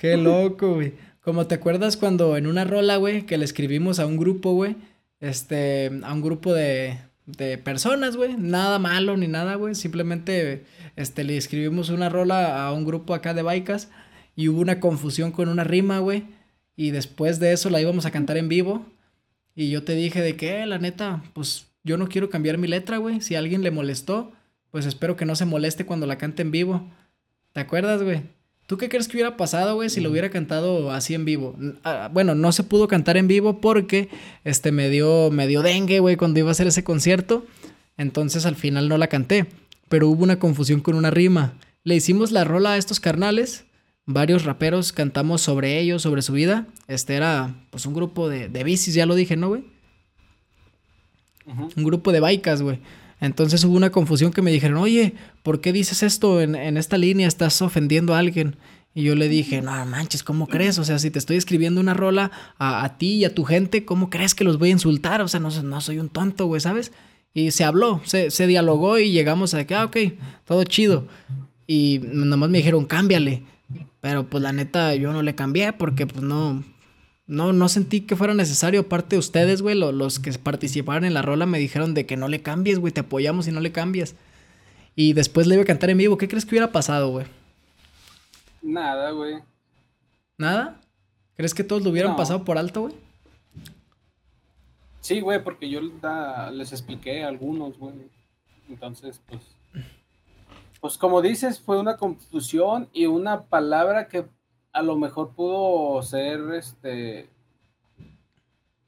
Qué loco, güey. Como te acuerdas cuando en una rola, güey, que le escribimos a un grupo, güey, este, a un grupo de, de personas, güey, nada malo ni nada, güey, simplemente, este, le escribimos una rola a un grupo acá de baicas y hubo una confusión con una rima, güey, y después de eso la íbamos a cantar en vivo y yo te dije de que, eh, la neta, pues yo no quiero cambiar mi letra, güey. Si alguien le molestó, pues espero que no se moleste cuando la cante en vivo. ¿Te acuerdas, güey? ¿Tú qué crees que hubiera pasado, güey, si lo hubiera cantado así en vivo? Ah, bueno, no se pudo cantar en vivo porque este me dio me dio dengue, güey, cuando iba a hacer ese concierto. Entonces al final no la canté, pero hubo una confusión con una rima. Le hicimos la rola a estos carnales, varios raperos cantamos sobre ellos, sobre su vida. Este era pues un grupo de, de bicis, ya lo dije, ¿no, güey? Un grupo de baicas, güey. Entonces hubo una confusión que me dijeron, oye, ¿por qué dices esto en, esta línea? Estás ofendiendo a alguien. Y yo le dije, no manches, ¿cómo crees? O sea, si te estoy escribiendo una rola a, ti y a tu gente, ¿cómo crees que los voy a insultar? O sea, no, no soy un tonto, güey, ¿sabes? Y se habló, se, se dialogó y llegamos a que, ah, ok, todo chido. Y nomás me dijeron, cámbiale. Pero pues la neta, yo no le cambié porque pues no, no, no sentí que fuera necesario. Aparte de ustedes, güey, los que participaron en la rola me dijeron de que no le cambies, güey, te apoyamos y no le cambias. Y después le iba a cantar en vivo. ¿Qué crees que hubiera pasado, güey? Nada, güey. ¿Nada? ¿Crees que todos lo hubieran pasado por alto, güey? Sí, güey, porque yo les expliqué a algunos, güey. Entonces, pues. Pues como dices, fue una confusión y una palabra que a lo mejor pudo ser este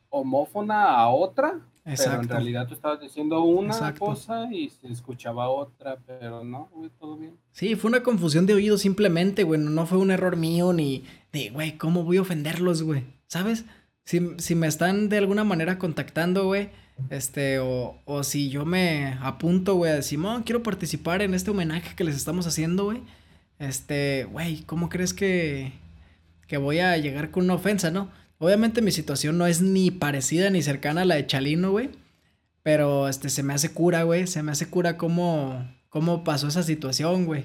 homófona a otra, pero en realidad tú estabas diciendo una cosa y se escuchaba otra, pero no, güey, todo bien. Sí, fue una confusión de oído simplemente, güey, no fue un error mío ni de, güey, ¿cómo voy a ofenderlos, güey? ¿Sabes? Si, si me están de alguna manera contactando, güey, este, o, o si yo me apunto, güey, a decir, quiero participar en este homenaje que les estamos haciendo, güey este, güey, ¿cómo crees que, que voy a llegar con una ofensa, no? Obviamente mi situación no es ni parecida ni cercana a la de Chalino, güey. Pero este se me hace cura, güey. Se me hace cura cómo, cómo pasó esa situación, güey.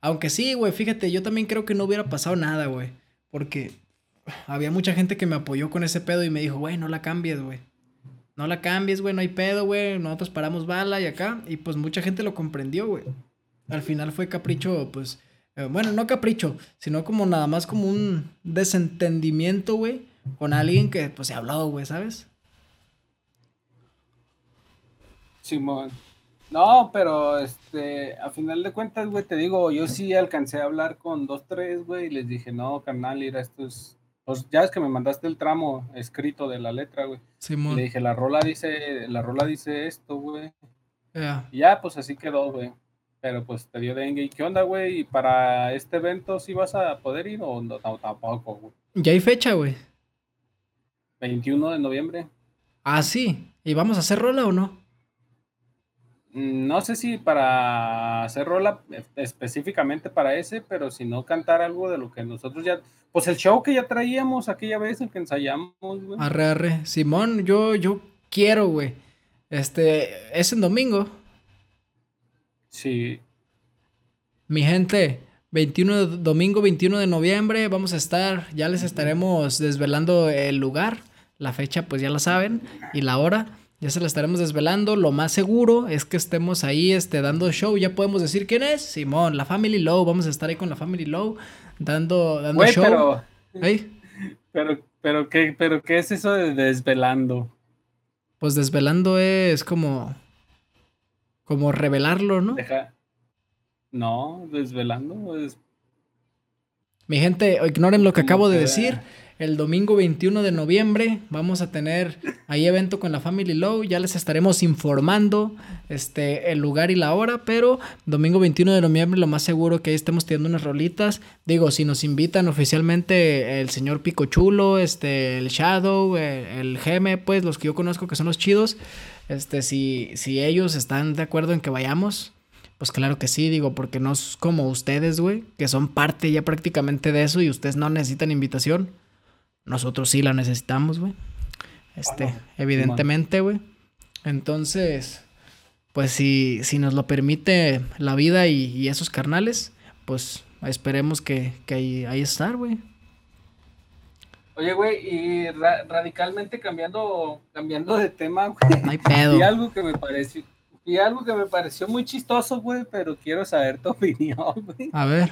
Aunque sí, güey, fíjate, yo también creo que no hubiera pasado nada, güey. Porque había mucha gente que me apoyó con ese pedo y me dijo, güey, no la cambies, güey. No la cambies, güey, no hay pedo, güey. Nosotros paramos bala y acá. Y pues mucha gente lo comprendió, güey. Al final fue capricho, pues, bueno, no capricho, sino como nada más como un desentendimiento, güey, con alguien que pues se ha hablado, güey, ¿sabes? Simón. No, pero este, a final de cuentas, güey, te digo, yo sí alcancé a hablar con dos, tres, güey, y les dije, no, carnal, mira, esto es. Pues ya es que me mandaste el tramo escrito de la letra, güey. Simón. Le dije, la rola dice, la rola dice esto, güey. Y ya, pues así quedó, güey. Pero pues te dio dengue. ¿Y qué onda, güey? ¿Y para este evento sí vas a poder ir o no, tampoco, güey? Ya hay fecha, güey. 21 de noviembre. Ah, sí. ¿Y vamos a hacer rola o no? Mm, no sé si para hacer rola específicamente para ese, pero si no cantar algo de lo que nosotros ya. Pues el show que ya traíamos aquella vez, el que ensayamos, güey. Arre, arre. Simón, yo, yo quiero, güey. Este, es en domingo. Sí. Mi gente, 21 domingo 21 de noviembre vamos a estar, ya les estaremos desvelando el lugar, la fecha pues ya la saben y la hora, ya se la estaremos desvelando, lo más seguro es que estemos ahí este dando show, ya podemos decir quién es, Simón, la Family Low, vamos a estar ahí con la Family Low dando dando show. Pero, Pero, pero, ¿qué, pero, ¿qué es eso de desvelando? Pues desvelando es como. Como revelarlo, ¿no? Deja. No, desvelando es. Mi gente, ignoren lo que acabo de decir. El domingo 21 de noviembre vamos a tener ahí evento con la Family Low. Ya les estaremos informando este, el lugar y la hora, pero domingo 21 de noviembre lo más seguro que ahí estemos teniendo unas rolitas. Digo, si nos invitan oficialmente el señor Pico Chulo, este, el Shadow, el, Geme, pues los que yo conozco que son los chidos. Este, si, si ellos están de acuerdo en que vayamos, pues claro que sí, digo, porque no es como ustedes, güey, que son parte ya prácticamente de eso y ustedes no necesitan invitación. Nosotros sí la necesitamos, güey. Este, evidentemente, güey. Entonces, pues si, si nos lo permite la vida y, esos carnales, pues esperemos que, que ahí, ahí estar, güey. Oye, güey, y radicalmente cambiando, cambiando de tema, güey. No hay pedo. Y algo que me pareció, y algo que me pareció muy chistoso, güey, pero quiero saber tu opinión, güey. A ver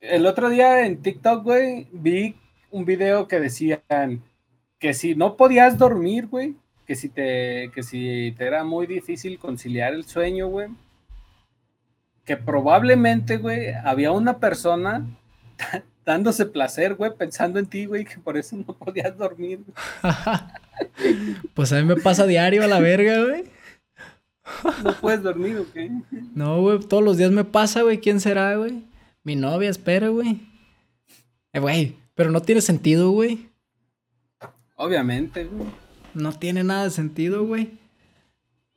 el otro día en TikTok, güey, vi un video que decían que si no podías dormir, güey, que si te, que si te era muy difícil conciliar el sueño, güey, que probablemente, güey, había una persona dándose placer, güey, pensando en ti, güey, que por eso no podías dormir. pues a mí me pasa diario a la verga, güey. ¿No puedes dormir o qué? No, güey, todos los días me pasa, güey. ¿Quién será, güey? Mi novia, espera, güey. Eh, güey, pero no tiene sentido, güey. Obviamente, güey. No tiene nada de sentido, güey.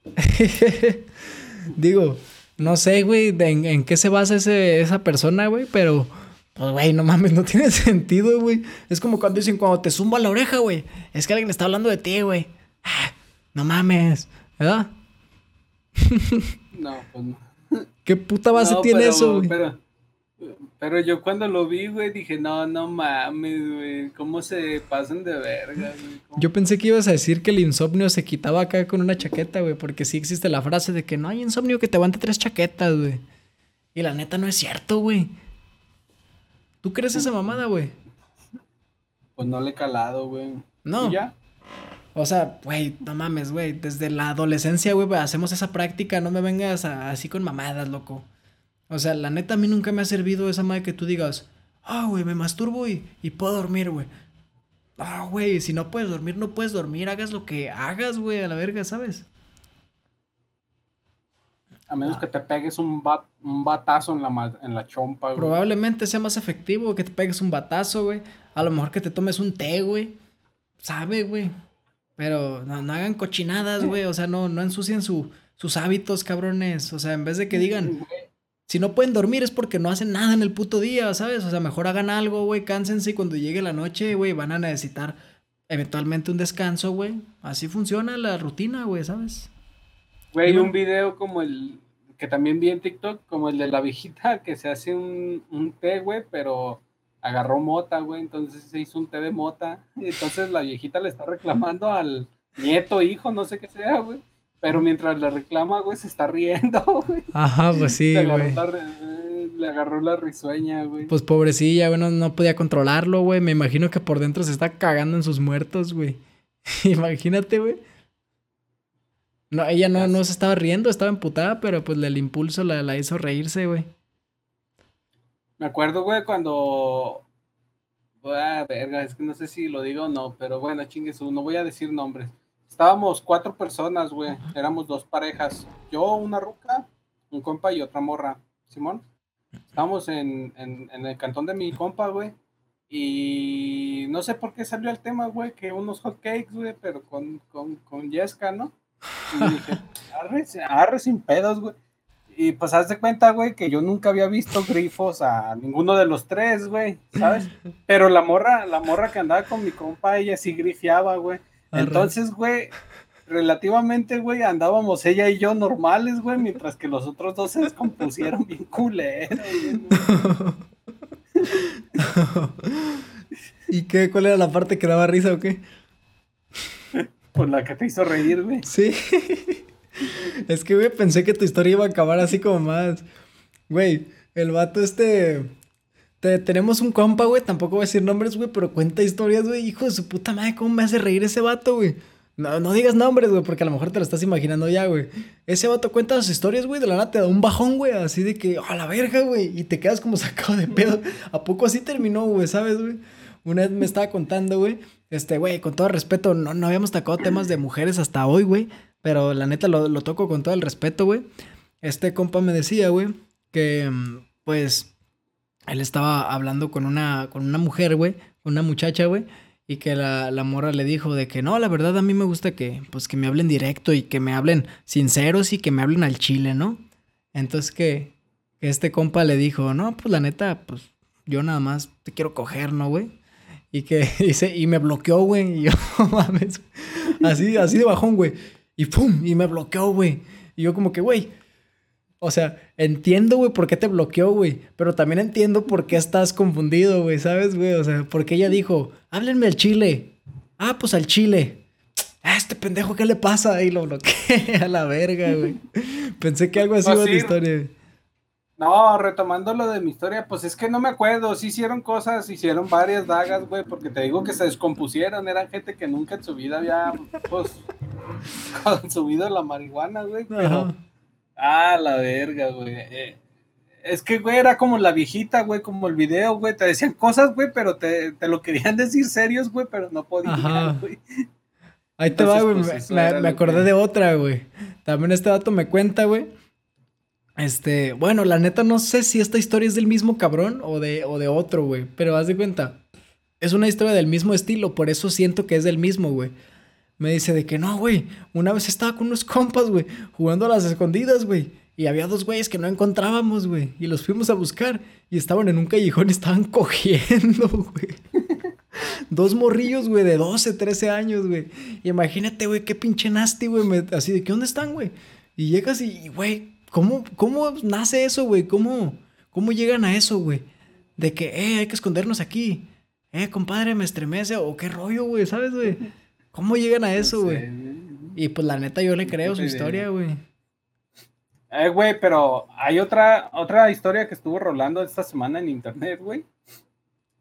Digo, no sé, güey, en, qué se basa ese, esa persona, güey, pero, pues, güey, no mames, no tiene sentido, güey. Es como cuando dicen, cuando te zumba la oreja, güey, es que alguien está hablando de ti, güey. Ah, no mames, ¿verdad? no, pues no. ¿Qué puta base tiene eso, güey? Pero yo cuando lo vi, güey, dije, no, no mames, güey, ¿cómo se pasan de verga, güey? Yo pensé que ibas a decir que el insomnio se quitaba acá con una chaqueta, güey, porque sí existe la frase de que no hay insomnio que te aguante tres chaquetas, güey. Y la neta no es cierto, güey. ¿Tú crees esa mamada, güey? Pues no le he calado, güey. No. ya? O sea, güey, no mames, güey. Desde la adolescencia, güey, hacemos esa práctica. No me vengas así con mamadas, loco. O sea, la neta a mí nunca me ha servido esa madre que tú digas, ah, güey, me masturbo y, y puedo dormir, güey. Ah, güey, si no puedes dormir, no puedes dormir, hagas lo que hagas, güey, a la verga, ¿sabes? A menos que te pegues un, un batazo en la, en la chompa, güey. Probablemente sea más efectivo que te pegues un batazo, güey. A lo mejor que te tomes un té, güey. Sabe, güey. Pero no, no, hagan cochinadas, güey. O sea, no, no ensucien su, sus hábitos, cabrones. O sea, en vez de que digan, si no pueden dormir es porque no hacen nada en el puto día, ¿sabes? O sea, mejor hagan algo, güey, cánsense y cuando llegue la noche, güey, van a necesitar eventualmente un descanso, güey. Así funciona la rutina, güey, ¿sabes? Güey, un video como el que también vi en TikTok, como el de la viejita que se hace un, un té, güey, pero agarró mota, güey, entonces se hizo un té de mota. Y entonces la viejita le está reclamando al nieto, hijo, no sé qué sea, güey pero mientras le reclama, güey, se está riendo, güey. Ajá, pues sí, güey. Le agarró la risueña, güey. Pues pobrecilla, güey, no, podía controlarlo, güey. Me imagino que por dentro se está cagando en sus muertos, güey. Imagínate, güey. No, ella no, no se estaba riendo, estaba emputada, pero pues el impulso la, la hizo reírse, güey. Me acuerdo, güey, cuando. Ah, verga, es que no sé si lo digo o no, pero bueno, chingues, no voy a decir nombres. Estábamos cuatro personas, güey. Éramos dos parejas. Yo, una ruca, un compa y otra morra. Simón. Estábamos en, el cantón de mi compa, güey. Y no sé por qué salió el tema, güey, que unos hot cakes, güey, pero con, con, con Yesca, ¿no? Y dije, arre, arre sin pedos, güey. Y pues haz de cuenta, güey, que yo nunca había visto grifos a ninguno de los tres, güey, ¿sabes? Pero la morra, la morra que andaba con mi compa, ella sí grifiaba, güey. Entonces, güey, relativamente, güey, andábamos ella y yo normales, güey, mientras que los otros dos se descompusieron bien culeros. ¿Y qué? ¿Cuál era la parte que daba risa o qué? Pues la que te hizo reír, güey. Sí. Es que, güey, pensé que tu historia iba a acabar así como más. Güey, el vato este tenemos un compa, güey, tampoco voy a decir nombres, güey, pero cuenta historias, güey, hijo de su puta madre, ¿cómo me hace reír ese vato, güey? No, no digas nombres, güey, porque a lo mejor te lo estás imaginando ya, güey. Ese vato cuenta las historias, güey, de la nada te da un bajón, güey, así de que, a la verga, güey, y te quedas como sacado de pedo. ¿A poco así terminó, güey, sabes, güey? Una vez me estaba contando, güey, este, güey, con todo respeto, no, no habíamos tocado temas de mujeres hasta hoy, güey, pero la neta lo, lo toco con todo el respeto, güey. Este compa me decía, güey, que, pues, él estaba hablando con una, con una mujer, güey, una muchacha, güey, y que la, la, morra le dijo de que no, la verdad a mí me gusta que, pues, que me hablen directo y que me hablen sinceros y que me hablen al chile, ¿no? Entonces que, que este compa le dijo, no, pues la neta, pues yo nada más te quiero coger, ¿no, güey? Y que dice, y me bloqueó, güey, y yo, mames, así, así de bajón, güey, y pum, y me bloqueó, güey, y yo como que, güey, o sea, entiendo, güey, por qué te bloqueó, güey. Pero también entiendo por qué estás confundido, güey, ¿sabes, güey? O sea, porque ella dijo, háblenme al chile. Ah, pues al chile. Ah, este pendejo, ¿qué le pasa? Y lo bloqueé a la verga, güey. Pensé que algo así iba la historia. No, retomando lo de mi historia, pues es que no me acuerdo. Sí hicieron cosas, hicieron varias dagas, güey, porque te digo que se descompusieron. Eran gente que nunca en su vida había, pues, consumido la marihuana, güey. Pero... Ah, la verga, güey. Eh, es que, güey, era como la viejita, güey, como el video, güey. Te decían cosas, güey, pero te, lo querían decir serios, güey, pero no podían, güey. Ahí te va, güey. Pues, me, acordé de otra, güey. También este dato me cuenta, güey. Este, bueno, la neta no sé si esta historia es del mismo cabrón o de, o de otro, güey. Pero haz de cuenta. Es una historia del mismo estilo, por eso siento que es del mismo, güey me dice de que no, güey, una vez estaba con unos compas, güey, jugando a las escondidas, güey. Y había dos güeyes que no encontrábamos, güey. Y los fuimos a buscar. Y estaban en un callejón y estaban cogiendo, güey. dos morrillos, güey, de 12, 13 años, güey. Imagínate, güey, qué pinche nasty, güey. Así de, ¿qué dónde están, güey? Y llegas y, güey, ¿cómo, ¿cómo nace eso, güey? ¿Cómo, ¿Cómo llegan a eso, güey? De que, eh, hay que escondernos aquí. Eh, compadre, me estremece. O qué rollo, güey, ¿sabes, güey? ¿Cómo llegan a eso, güey? Y pues la neta yo le creo su historia, güey. Eh, güey, pero hay otra, otra historia que estuvo rolando esta semana en internet, güey.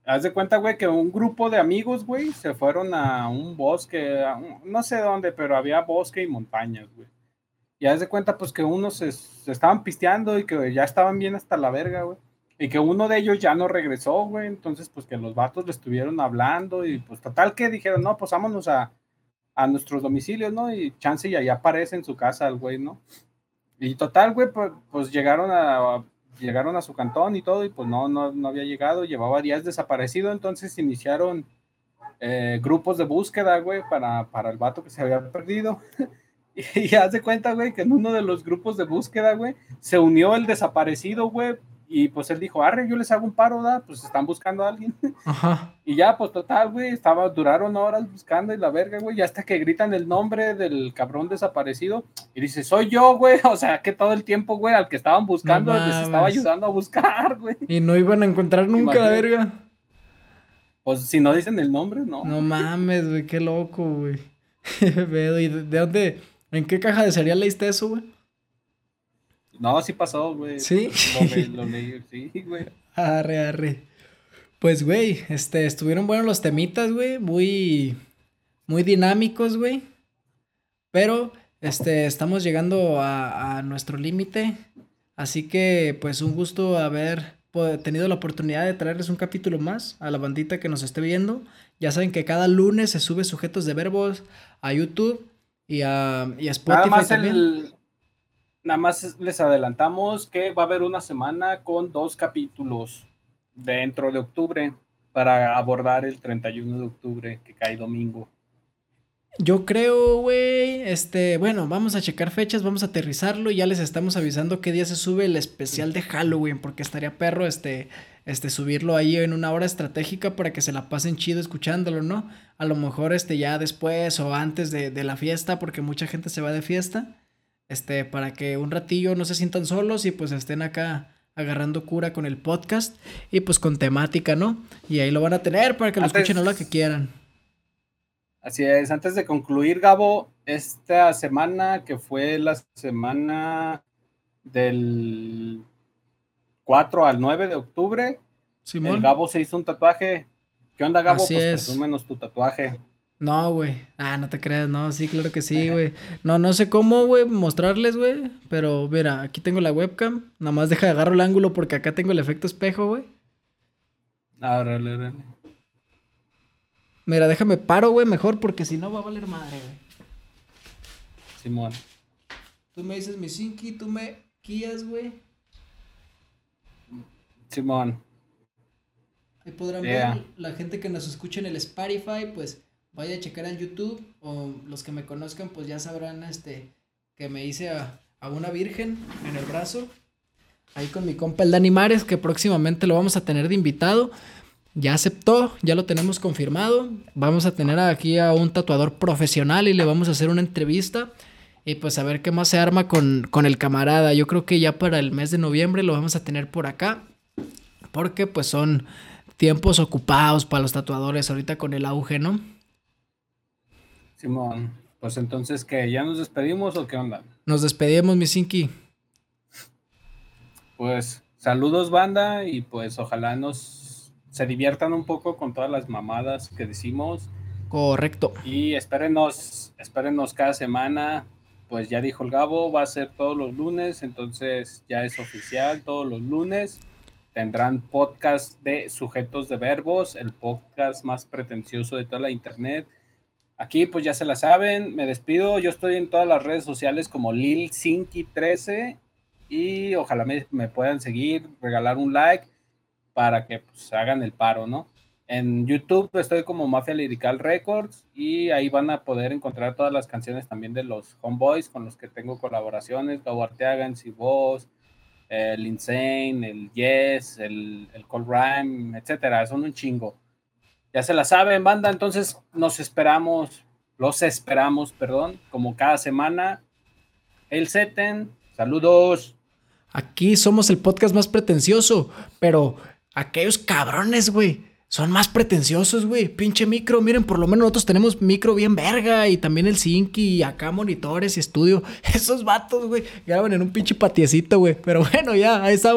Haz de cuenta, güey, que un grupo de amigos, güey, se fueron a un bosque, no sé dónde, pero había bosque y montañas, güey. Y haz de cuenta, pues, que unos se, se, estaban pisteando y que ya estaban bien hasta la verga, güey. Y que uno de ellos ya no regresó, güey. Entonces, pues, que los vatos le estuvieron hablando y, pues, total que dijeron, no, pues, vámonos a, a nuestros domicilios, ¿no? Y chance y ahí aparece en su casa el güey, ¿no? Y total, güey, pues, pues, llegaron a llegaron a su cantón y todo, y pues no, no, no había llegado, llevaba días desaparecido, entonces iniciaron eh, grupos de búsqueda, güey, para, para el vato que se había perdido. y, haz de cuenta, güey, que en uno de los grupos de búsqueda, güey, se unió el desaparecido, güey, y pues él dijo, arre, yo les hago un paro, ¿da? Pues están buscando a alguien. Ajá. Y ya, pues total, güey, estaba, duraron horas buscando y la verga, güey, y hasta que gritan el nombre del cabrón desaparecido y dice, soy yo, güey. O sea, que todo el tiempo, güey, al que estaban buscando, les estaba ayudando a buscar, güey. Y no iban a encontrar nunca la verga. Pues si no dicen el nombre, no. No mames, güey, qué loco, güey. ¿Y de dónde, en qué caja de cereal leíste eso, güey? No, sí pasó, güey. ¿Sí? Lo, leí, sí, güey. Arre, arre. Pues, güey, este, estuvieron buenos los temitas, güey. Muy, muy dinámicos, güey. Pero, este, estamos llegando a, a nuestro límite. Así que, pues, un gusto haber tenido la oportunidad de traerles un capítulo más a la bandita que nos esté viendo. Ya saben que cada lunes se sube sujetos de verbos a YouTube y a, y a Spotify también. Nada más les adelantamos que va a haber una semana con dos capítulos dentro de octubre para abordar el 31 de octubre que cae domingo. Yo creo, güey, este, bueno, vamos a checar fechas, vamos a aterrizarlo y ya les estamos avisando qué día se sube el especial de Halloween, porque estaría perro, este, este, subirlo ahí en una hora estratégica para que se la pasen chido escuchándolo, ¿no? A lo mejor, este, ya después o antes de, de la fiesta, porque mucha gente se va de fiesta este, para que un ratillo no se sientan solos y pues estén acá agarrando cura con el podcast y pues con temática, ¿no? Y ahí lo van a tener para que lo escuchen a lo que quieran. Así es, antes de concluir, Gabo, esta semana que fue la semana del 4 al 9 de octubre, Simón. El Gabo se hizo un tatuaje. ¿Qué onda, Gabo? Así pues es. menos tu tatuaje. No, güey. Ah, no te creas. No, sí, claro que sí, güey. No, no sé cómo, güey, mostrarles, güey. Pero mira, aquí tengo la webcam. Nada más deja de agarrar el ángulo porque acá tengo el efecto espejo, güey. Ah, dale, dale. Mira, déjame paro, güey, mejor porque si no va a valer madre, güey. Simón. Tú me dices mi Sinki, tú me guías, güey. Simón. Ahí podrán ver la gente que nos escucha en el Spotify, pues vaya a checar en YouTube o los que me conozcan pues ya sabrán este que me hice a, a una virgen en el brazo. Ahí con mi compa el Dani Mares que próximamente lo vamos a tener de invitado. Ya aceptó, ya lo tenemos confirmado. Vamos a tener aquí a un tatuador profesional y le vamos a hacer una entrevista. Y pues a ver qué más se arma con, con el camarada. Yo creo que ya para el mes de noviembre lo vamos a tener por acá. Porque pues son tiempos ocupados para los tatuadores ahorita con el auge, ¿no? Simón, pues entonces, ¿qué? ¿Ya nos despedimos o qué onda? Nos despedimos, mi Sinki. Pues saludos, banda, y pues ojalá nos se diviertan un poco con todas las mamadas que decimos. Correcto. Y espérenos, espérenos cada semana. Pues ya dijo el Gabo, va a ser todos los lunes, entonces ya es oficial, todos los lunes tendrán podcast de sujetos de verbos, el podcast más pretencioso de toda la internet. Aquí pues ya se la saben, me despido, yo estoy en todas las redes sociales como Lil13 y ojalá me, puedan seguir, regalar un like para que pues hagan el paro, ¿no? En YouTube estoy como Mafia Lyrical Records y ahí van a poder encontrar todas las canciones también de los Homeboys con los que tengo colaboraciones, Gabo Arteaga Voz, el Insane, el Yes, el, el Cold Rhyme, etcétera, son un chingo. Ya se la saben, banda, entonces nos esperamos, los esperamos, perdón, como cada semana. El Seten, saludos. Aquí somos el podcast más pretencioso, pero aquellos cabrones, güey son más pretenciosos, güey. Pinche micro. Miren, por lo menos nosotros tenemos micro bien verga. Y también el Zinc y acá monitores y estudio. Esos vatos, güey, graban en un pinche patiecito, güey. Pero bueno, ya, ahí estamos.